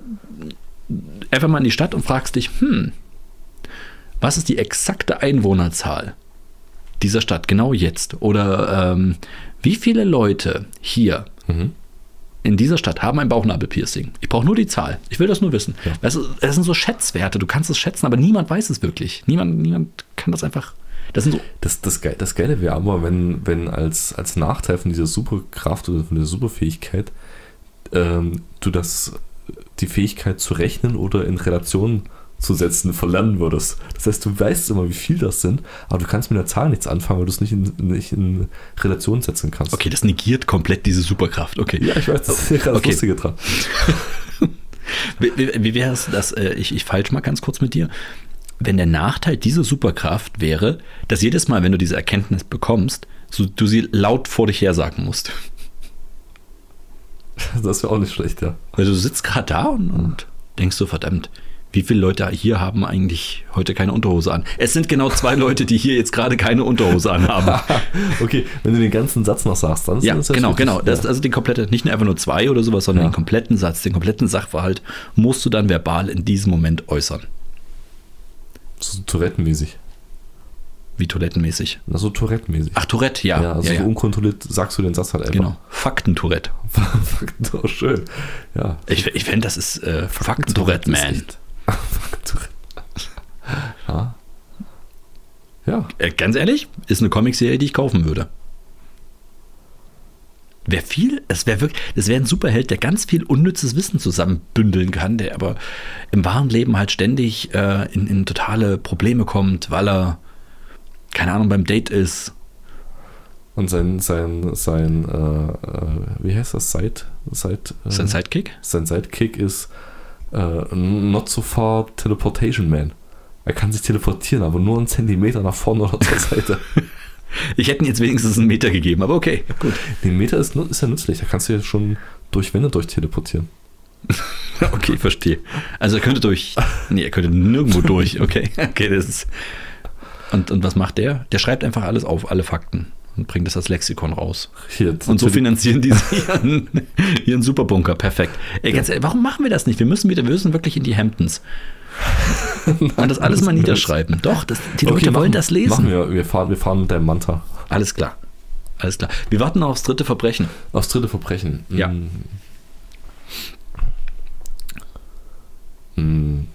einfach mal in die Stadt und fragst dich, hm, was ist die exakte Einwohnerzahl dieser Stadt genau jetzt? Oder ähm, wie viele Leute hier Mhm. in dieser Stadt haben ein Bauchnabelpiercing? Ich brauche nur die Zahl. Ich will das nur wissen. Ja. Du, das sind so Schätzwerte. Du kannst es schätzen, aber niemand weiß es wirklich. Niemand, niemand kann das einfach. Das sind so. Das, das, Geile, das Geile wäre aber, wenn, wenn als, als Nachteil von dieser Superkraft oder von dieser Superfähigkeit ähm, du das, die Fähigkeit zu rechnen oder in Relation zu setzen verlernen würdest. Das heißt, du weißt immer, wie viel das sind, aber du kannst mit der Zahl nichts anfangen, weil du es nicht in, nicht in Relation setzen kannst. Okay, das negiert komplett diese Superkraft. Okay. Ja, ich weiß, das ist ja gerade das Okay. Lustige dran. Wie, wie, wie wäre es, dass äh, ich, ich falsch mal ganz kurz mit dir? Wenn der Nachteil dieser Superkraft wäre, dass jedes Mal, wenn du diese Erkenntnis bekommst, so, du sie laut vor dich her sagen musst. Das wäre auch nicht schlecht, ja. Weil du sitzt gerade da und, und denkst so, verdammt, wie viele Leute hier haben eigentlich heute keine Unterhose an? Es sind genau zwei Leute, die hier jetzt gerade keine Unterhose anhaben. Okay, wenn du den ganzen Satz noch sagst, dann ist Ja, das jetzt genau, wirklich- genau. Das, ja. Also die komplette, nicht nur einfach nur zwei oder sowas, sondern Ja. den kompletten Satz, den kompletten Sachverhalt musst du dann verbal in diesem Moment äußern. So Tourette-mäßig. Wie toilettenmäßig. Na, so Tourette-mäßig. Ach, Tourette, ja. ja, also ja, so ja. unkontrolliert sagst du den Satz halt einfach. Genau. Faktentourette. oh, schön. Ja. Ich, ich fände, das ist äh, Faktentourette, man. Faktentourette. ja. Ja. Äh, ganz ehrlich, ist eine Comicserie, die ich kaufen würde. Wäre viel, es wäre wirklich, das wäre ein Superheld, der ganz viel unnützes Wissen zusammenbündeln kann, der aber im wahren Leben halt ständig äh, in, in totale Probleme kommt, weil er, keine Ahnung, beim Date ist. Und sein, sein, sein, äh, äh, wie heißt das? Side, Side, äh, Sein Sidekick? sein Sidekick ist äh, Not so far Teleportation Man. Er kann sich teleportieren, aber nur einen Zentimeter nach vorne oder zur Seite. Ich hätte ihm jetzt wenigstens einen Meter gegeben, aber okay, gut. Den Meter ist, ist ja nützlich, da kannst du ja schon durch Wände durchteleportieren. Okay, verstehe. Also er könnte durch, nee, er könnte nirgendwo durch, okay. Okay, das ist. Und, und was macht der? Der schreibt einfach alles auf, alle Fakten und bringt das als Lexikon raus. Hier, Und so finanzieren die ihren, ihren Superbunker. Perfekt. Ey, ganz ehrlich, warum machen wir das nicht? Wir müssen wieder, wir müssen wirklich in die Hamptons. Und das alles mal niederschreiben. Doch, das, die Leute Okay, wollen machen- das lesen. Machen wir, wir fahren, wir fahren mit deinem Manta. Alles klar. Alles klar. Wir warten noch aufs dritte Verbrechen. Aufs dritte Verbrechen. Ja. Mm. Mm.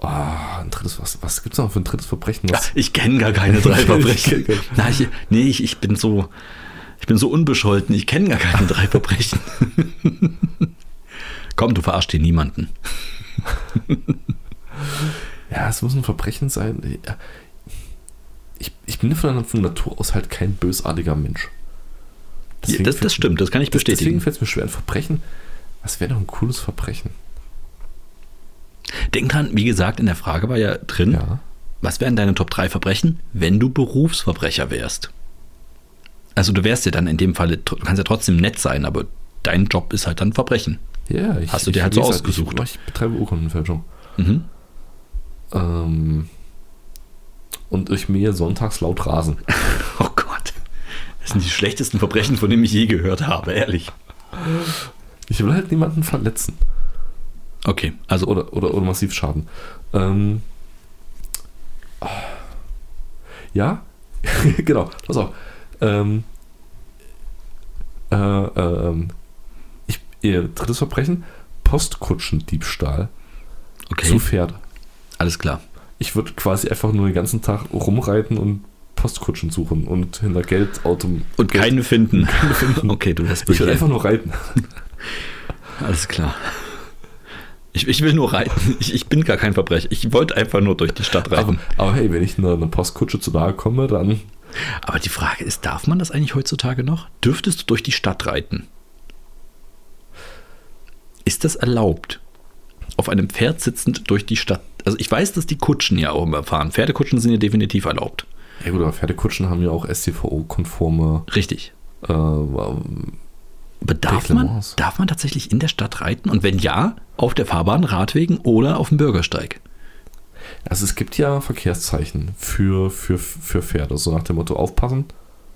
Oh, ein drittes, was, was gibt es noch für ein drittes Verbrechen? Was, Ich kenne gar keine drei Ich Verbrechen. Na, ich, nee, ich, ich bin so, ich bin so unbescholten. Ich kenne gar keine drei Verbrechen. Komm, du verarschst hier niemanden. Ja, es muss ein Verbrechen sein. Ich, ich bin von, von Natur aus halt kein bösartiger Mensch. Ja, das, das stimmt, das kann ich das, deswegen bestätigen. fällt es mir schwer, ein Verbrechen. Was wäre doch ein cooles Verbrechen? Denk dran, wie gesagt, in der Frage war ja drin, Ja. was wären deine Top 3 Verbrechen, wenn du Berufsverbrecher wärst? Also du wärst ja dann in dem Fall, du kannst ja trotzdem nett sein, aber dein Job ist halt dann Verbrechen. Ja, ich, Hast du dir halt so gesagt, ausgesucht. Ich, ich betreibe Urkundenfälschung. Mhm. Ähm, und ich mähe sonntags laut Rasen. Oh Gott. Das sind die schlechtesten Verbrechen, von denen ich je gehört habe, ehrlich. Ich will halt niemanden verletzen. Okay, also Oder, oder, oder massiv schaden. Ähm, ja, genau, pass auf. Ähm, äh, ähm, ihr drittes Verbrechen, Postkutschendiebstahl okay, zu Pferd. alles klar. Ich würde quasi einfach nur den ganzen Tag rumreiten und Postkutschen suchen und hinter Geldautom. Und Geld- keine finden. finden. Okay, du lässt Ich will einfach nur reiten. Alles klar. Ich, ich will nur reiten. Ich, ich bin gar kein Verbrecher. Ich wollte einfach nur durch die Stadt Aber, reiten. aber hey, wenn ich einer eine Postkutsche zu nahe komme, dann Aber die Frage ist, darf man das eigentlich heutzutage noch? Dürftest du durch die Stadt reiten? Ist das erlaubt? Auf einem Pferd sitzend durch die Stadt. Also ich weiß, dass die Kutschen ja auch immer fahren. Pferdekutschen sind ja definitiv erlaubt. Ja gut, aber Pferdekutschen haben ja auch STVO-konforme Richtig. äh, Aber darf man, darf man tatsächlich in der Stadt reiten? Und wenn ja, auf der Fahrbahn, Radwegen oder auf dem Bürgersteig? Also es gibt ja Verkehrszeichen für, für, für Pferde, so nach dem Motto aufpassen,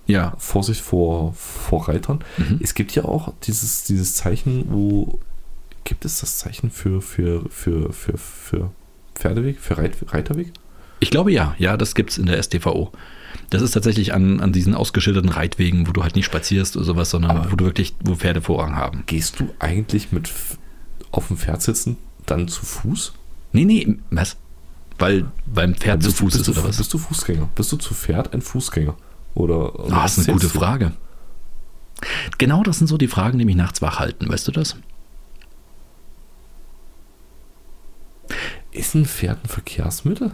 Ja. Vorsicht vor, vor Reitern. Mhm. Es gibt ja auch dieses, dieses Zeichen, wo gibt es das Zeichen für, für, für, für, für Pferdeweg, für Reit, Reiterweg? Ich glaube ja, ja, das gibt es in der STVO. Das ist tatsächlich an, an diesen ausgeschilderten Reitwegen, wo du halt nicht spazierst oder sowas, sondern Aber- wo du wirklich, wo Pferde Vorrang haben. Gehst du eigentlich mit auf dem Pferd sitzen, dann zu Fuß? Nee, nee, was? Weil beim Pferd zu du- Fuß ist du, oder was? Bist du Fußgänger? Bist du zu Pferd ein Fußgänger? Oder, oder Ah, das ist eine gute du? Frage. Genau das sind so die Fragen, die mich nachts wach halten, weißt du das? Ist ein Pferd ein Verkehrsmittel?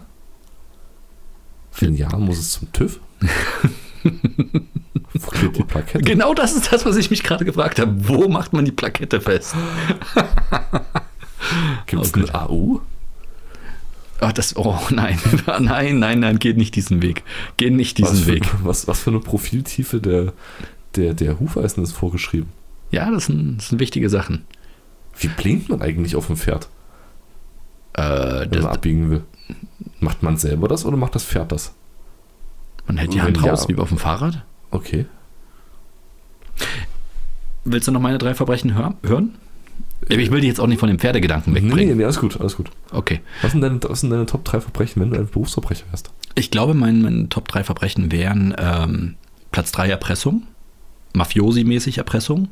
Wenn ja, muss es zum TÜV? Wo klebt die Plakette? Genau das ist das, was ich mich gerade gefragt habe. Wo macht man die Plakette fest? Gibt es Oh ein. AU? Oh, das, oh nein, nein, nein, nein, geht nicht diesen Weg. Geh nicht diesen Was für, Weg. was, was für eine Profiltiefe der, der, der Hufeisen ist vorgeschrieben? Ja, das sind, das sind wichtige Sachen. Wie blinkt man eigentlich auf dem Pferd, Äh, wenn das, man abbiegen will? Macht man selber das oder macht das Pferd das? man hält die wenn Hand ja- raus, wie auf dem Fahrrad. Okay. Willst du noch meine drei Verbrechen hör hören? Ich will dich jetzt auch nicht von dem Pferdegedanken Nee, nee, wegbringen. nee, alles gut, alles gut. Okay. Was sind deine, was sind deine Top 3 Verbrechen, wenn du ein Berufsverbrecher wärst? Ich glaube, mein, mein Top 3 Verbrechen wären ähm, Platz 3 Erpressung, Mafiosi-mäßig Erpressung.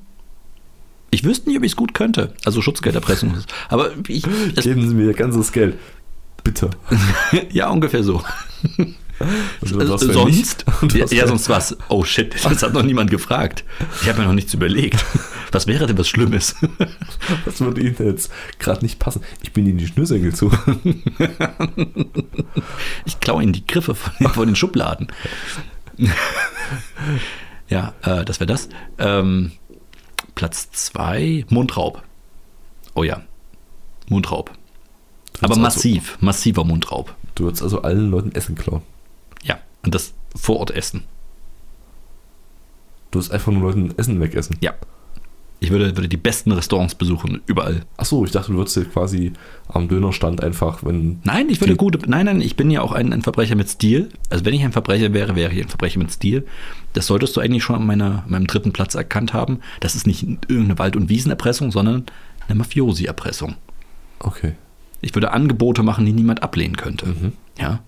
Ich wüsste nicht, ob ich es gut könnte. Also Schutzgelderpressung. Aber ich, Geben Sie mir Ihr ganzes Geld. Bitte. ja, ungefähr so. Also, Äh, sonst? Ja, was, ja, sonst was. Oh shit, das hat noch niemand gefragt. Ich habe mir noch nichts überlegt. Was wäre denn was Schlimmes? Das würde Ihnen jetzt gerade nicht passen. Ich bin Ihnen die Schnürsenkel zu. Ich klaue Ihnen die Griffe von, den- von den Schubladen. ja, äh, das wäre das. Ähm, Platz 2, Mundraub. Oh ja, Mundraub. Aber also- massiv, massiver Mundraub. Du würdest also allen Leuten Essen klauen. Ja, und das vor Ort essen. Du würdest einfach nur Leuten Essen wegessen. Ja. Ich würde, würde die besten Restaurants besuchen, überall. Achso, ich dachte, du würdest dir quasi am Dönerstand einfach, wenn. Nein, ich würde gute. Nein, nein, ich bin ja auch ein, ein Verbrecher mit Stil. Also wenn ich ein Verbrecher wäre, wäre ich ein Verbrecher mit Stil. Das solltest du eigentlich schon an meiner, meinem dritten Platz erkannt haben. Das ist nicht irgendeine Wald- und Wiesenerpressung, sondern eine Mafiosi-Erpressung. Okay. Ich würde Angebote machen, die niemand ablehnen könnte. Mhm. Ja,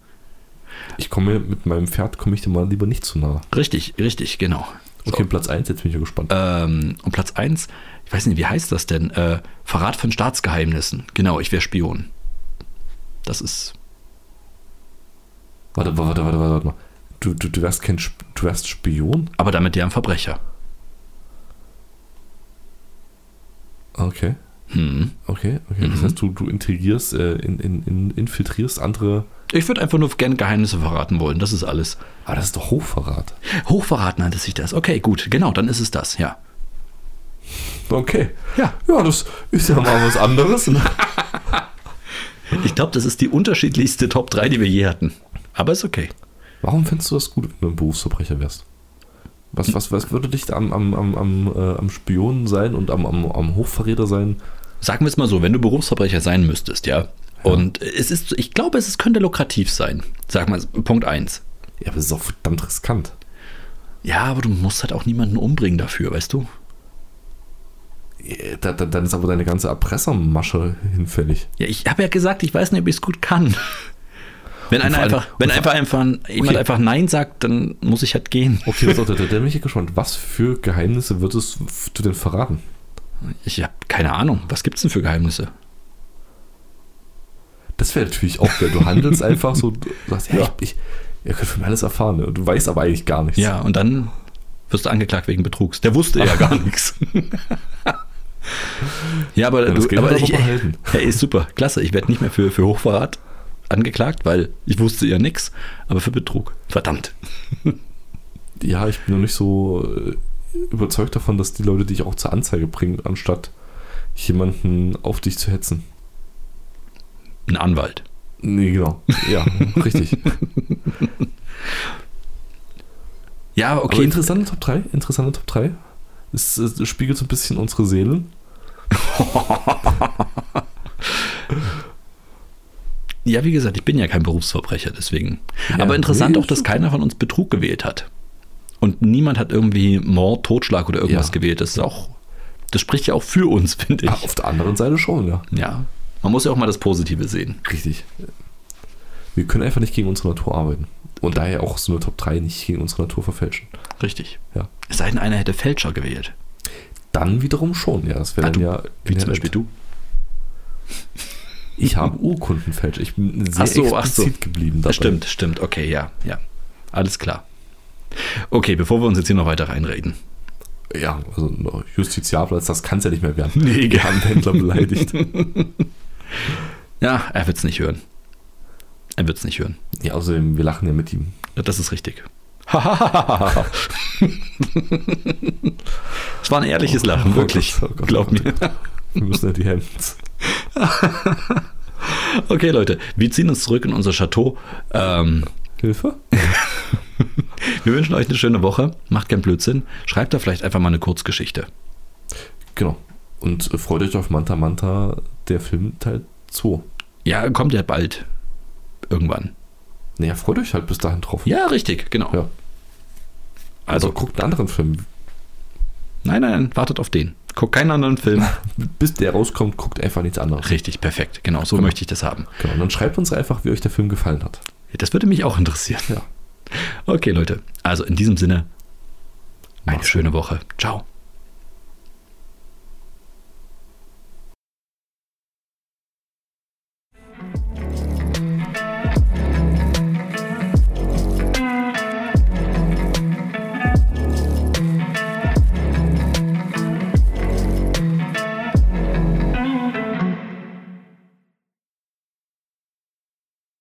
Ich komme mit meinem Pferd, komme ich dir mal lieber nicht zu nah. richtig, richtig, genau. Okay, Platz 1, jetzt bin ich ja gespannt. Ähm, und Platz 1, ich weiß nicht, wie heißt das denn? Äh, Verrat von Staatsgeheimnissen. Genau, ich wäre Spion. Das ist. Warte, warte, warte, warte, warte mal. Du, du, du wärst kein du wärst Spion? Aber damit ja ein Verbrecher. Okay, Hm. okay, okay. Das Mhm. heißt, du, du integrierst, äh, in, in, in, infiltrierst andere. Ich würde einfach nur gerne Geheimnisse verraten wollen. Das ist alles. Aber das ist doch Hochverrat. Hochverrat nannte sich das. Okay, gut. Genau, dann ist es das, ja. Okay. Ja. Ja, das ist ja mal was anderes. Ne? Ich glaube, das ist die unterschiedlichste Top 3, die wir je hatten. Aber ist okay. Warum findest du das gut, wenn du ein Berufsverbrecher wärst? Was, was, was würde dich am, am, am, am, äh, am Spion sein und am, am, am Hochverräter sein? Sagen wir es mal so, wenn du Berufsverbrecher sein müsstest, ja. Und es ist, ich glaube, es könnte lukrativ sein. Sag mal, Punkt 1. Ja, aber es ist auch verdammt riskant. Ja, aber du musst halt auch niemanden umbringen dafür, weißt du? Ja, da- da- Dann ist aber deine ganze Erpressermasche hinfällig. Ja, ich habe ja gesagt, ich weiß nicht, ob ich es gut kann. Wenn einer einfach, wenn einfach, einfach jemand Okay. einfach Nein sagt, dann muss ich halt gehen. Okay, auf, da, da da bin ich gespannt. Was für Geheimnisse würdest du denn verraten? Ich habe keine Ahnung. Was gibt's denn für Geheimnisse? Das wäre natürlich auch geil. Du handelst einfach so, du sagst, ja, Ja. ich, ich, ihr könnt von mir alles erfahren. Ne? Du weißt aber eigentlich gar nichts. Ja, und dann wirst du angeklagt wegen Betrugs. Der wusste ja gar nichts. ja, aber, Ja, das du, aber er ich, ja, ist super, klasse. Ich werde nicht mehr für, für Hochverrat angeklagt, weil ich wusste ja nichts, aber für Betrug. Verdammt. Ja, ich bin noch nicht so äh, überzeugt davon, dass die Leute dich auch zur Anzeige bringen, anstatt jemanden auf dich zu hetzen. Ein Anwalt. Nee, genau. Ja, richtig. Ja, Okay, aber interessante Top 3. Interessante Top 3. Es, es spiegelt so ein bisschen unsere Seelen. Ja, wie gesagt, ich bin ja kein Berufsverbrecher, deswegen. Ja, Aber interessant nee, auch, dass keiner von uns Betrug gewählt hat. Und niemand hat irgendwie Mord, Totschlag oder irgendwas Ja. gewählt. Das ist auch, das spricht ja auch für uns, finde ich. Ah, auf der anderen Seite schon, ja. Ja. Man muss ja auch mal das Positive sehen. Richtig. Wir können einfach nicht gegen unsere Natur arbeiten. Und daher auch so eine Top 3 nicht gegen unsere Natur verfälschen. Richtig. Ja. Es sei denn, einer hätte Fälscher gewählt. Dann wiederum schon, ja. Das wäre dann ja. Wie zum Beispiel du. Ich habe Urkundenfälsch. Ich bin sehr Ach so, ach so. explizit geblieben. Das stimmt, stimmt. Okay, ja, ja. Alles klar. Okay, bevor wir uns jetzt hier noch weiter reinreden. Ja, also Justiziabler, das kann es ja nicht mehr werden. Nee, Wir haben Händler beleidigt. Ja, er wird es nicht hören. Er wird es nicht hören. Ja, außerdem, wir lachen ja mit ihm. Ja, Das ist richtig. Es war ein ehrliches Lachen, Oh wirklich. Gott, oh Gott, Glaub oh mir. Wir müssen ja die Hände. Okay, Leute, wir ziehen uns zurück in unser Chateau. Ähm, Hilfe? wir wünschen euch eine schöne Woche. Macht keinen Blödsinn. Schreibt da vielleicht einfach mal eine Kurzgeschichte. Genau. Und äh, freut euch auf Manta Manta, der Film Teil 2. Ja, kommt ja bald. Irgendwann. Naja, freut euch halt bis dahin drauf. Ja, richtig, genau. Ja. Also Also, guckt einen anderen Film. nein, nein, nein, wartet auf den. Guckt keinen anderen Film. Bis der rauskommt, guckt einfach nichts anderes. Richtig, perfekt. Genau, so Genau. möchte ich das haben. Genau. Und dann schreibt uns einfach, wie euch der Film gefallen hat. Das würde mich auch interessieren. Ja. Okay, Leute. Also in diesem Sinne, eine Macht's schöne Woche. Ciao.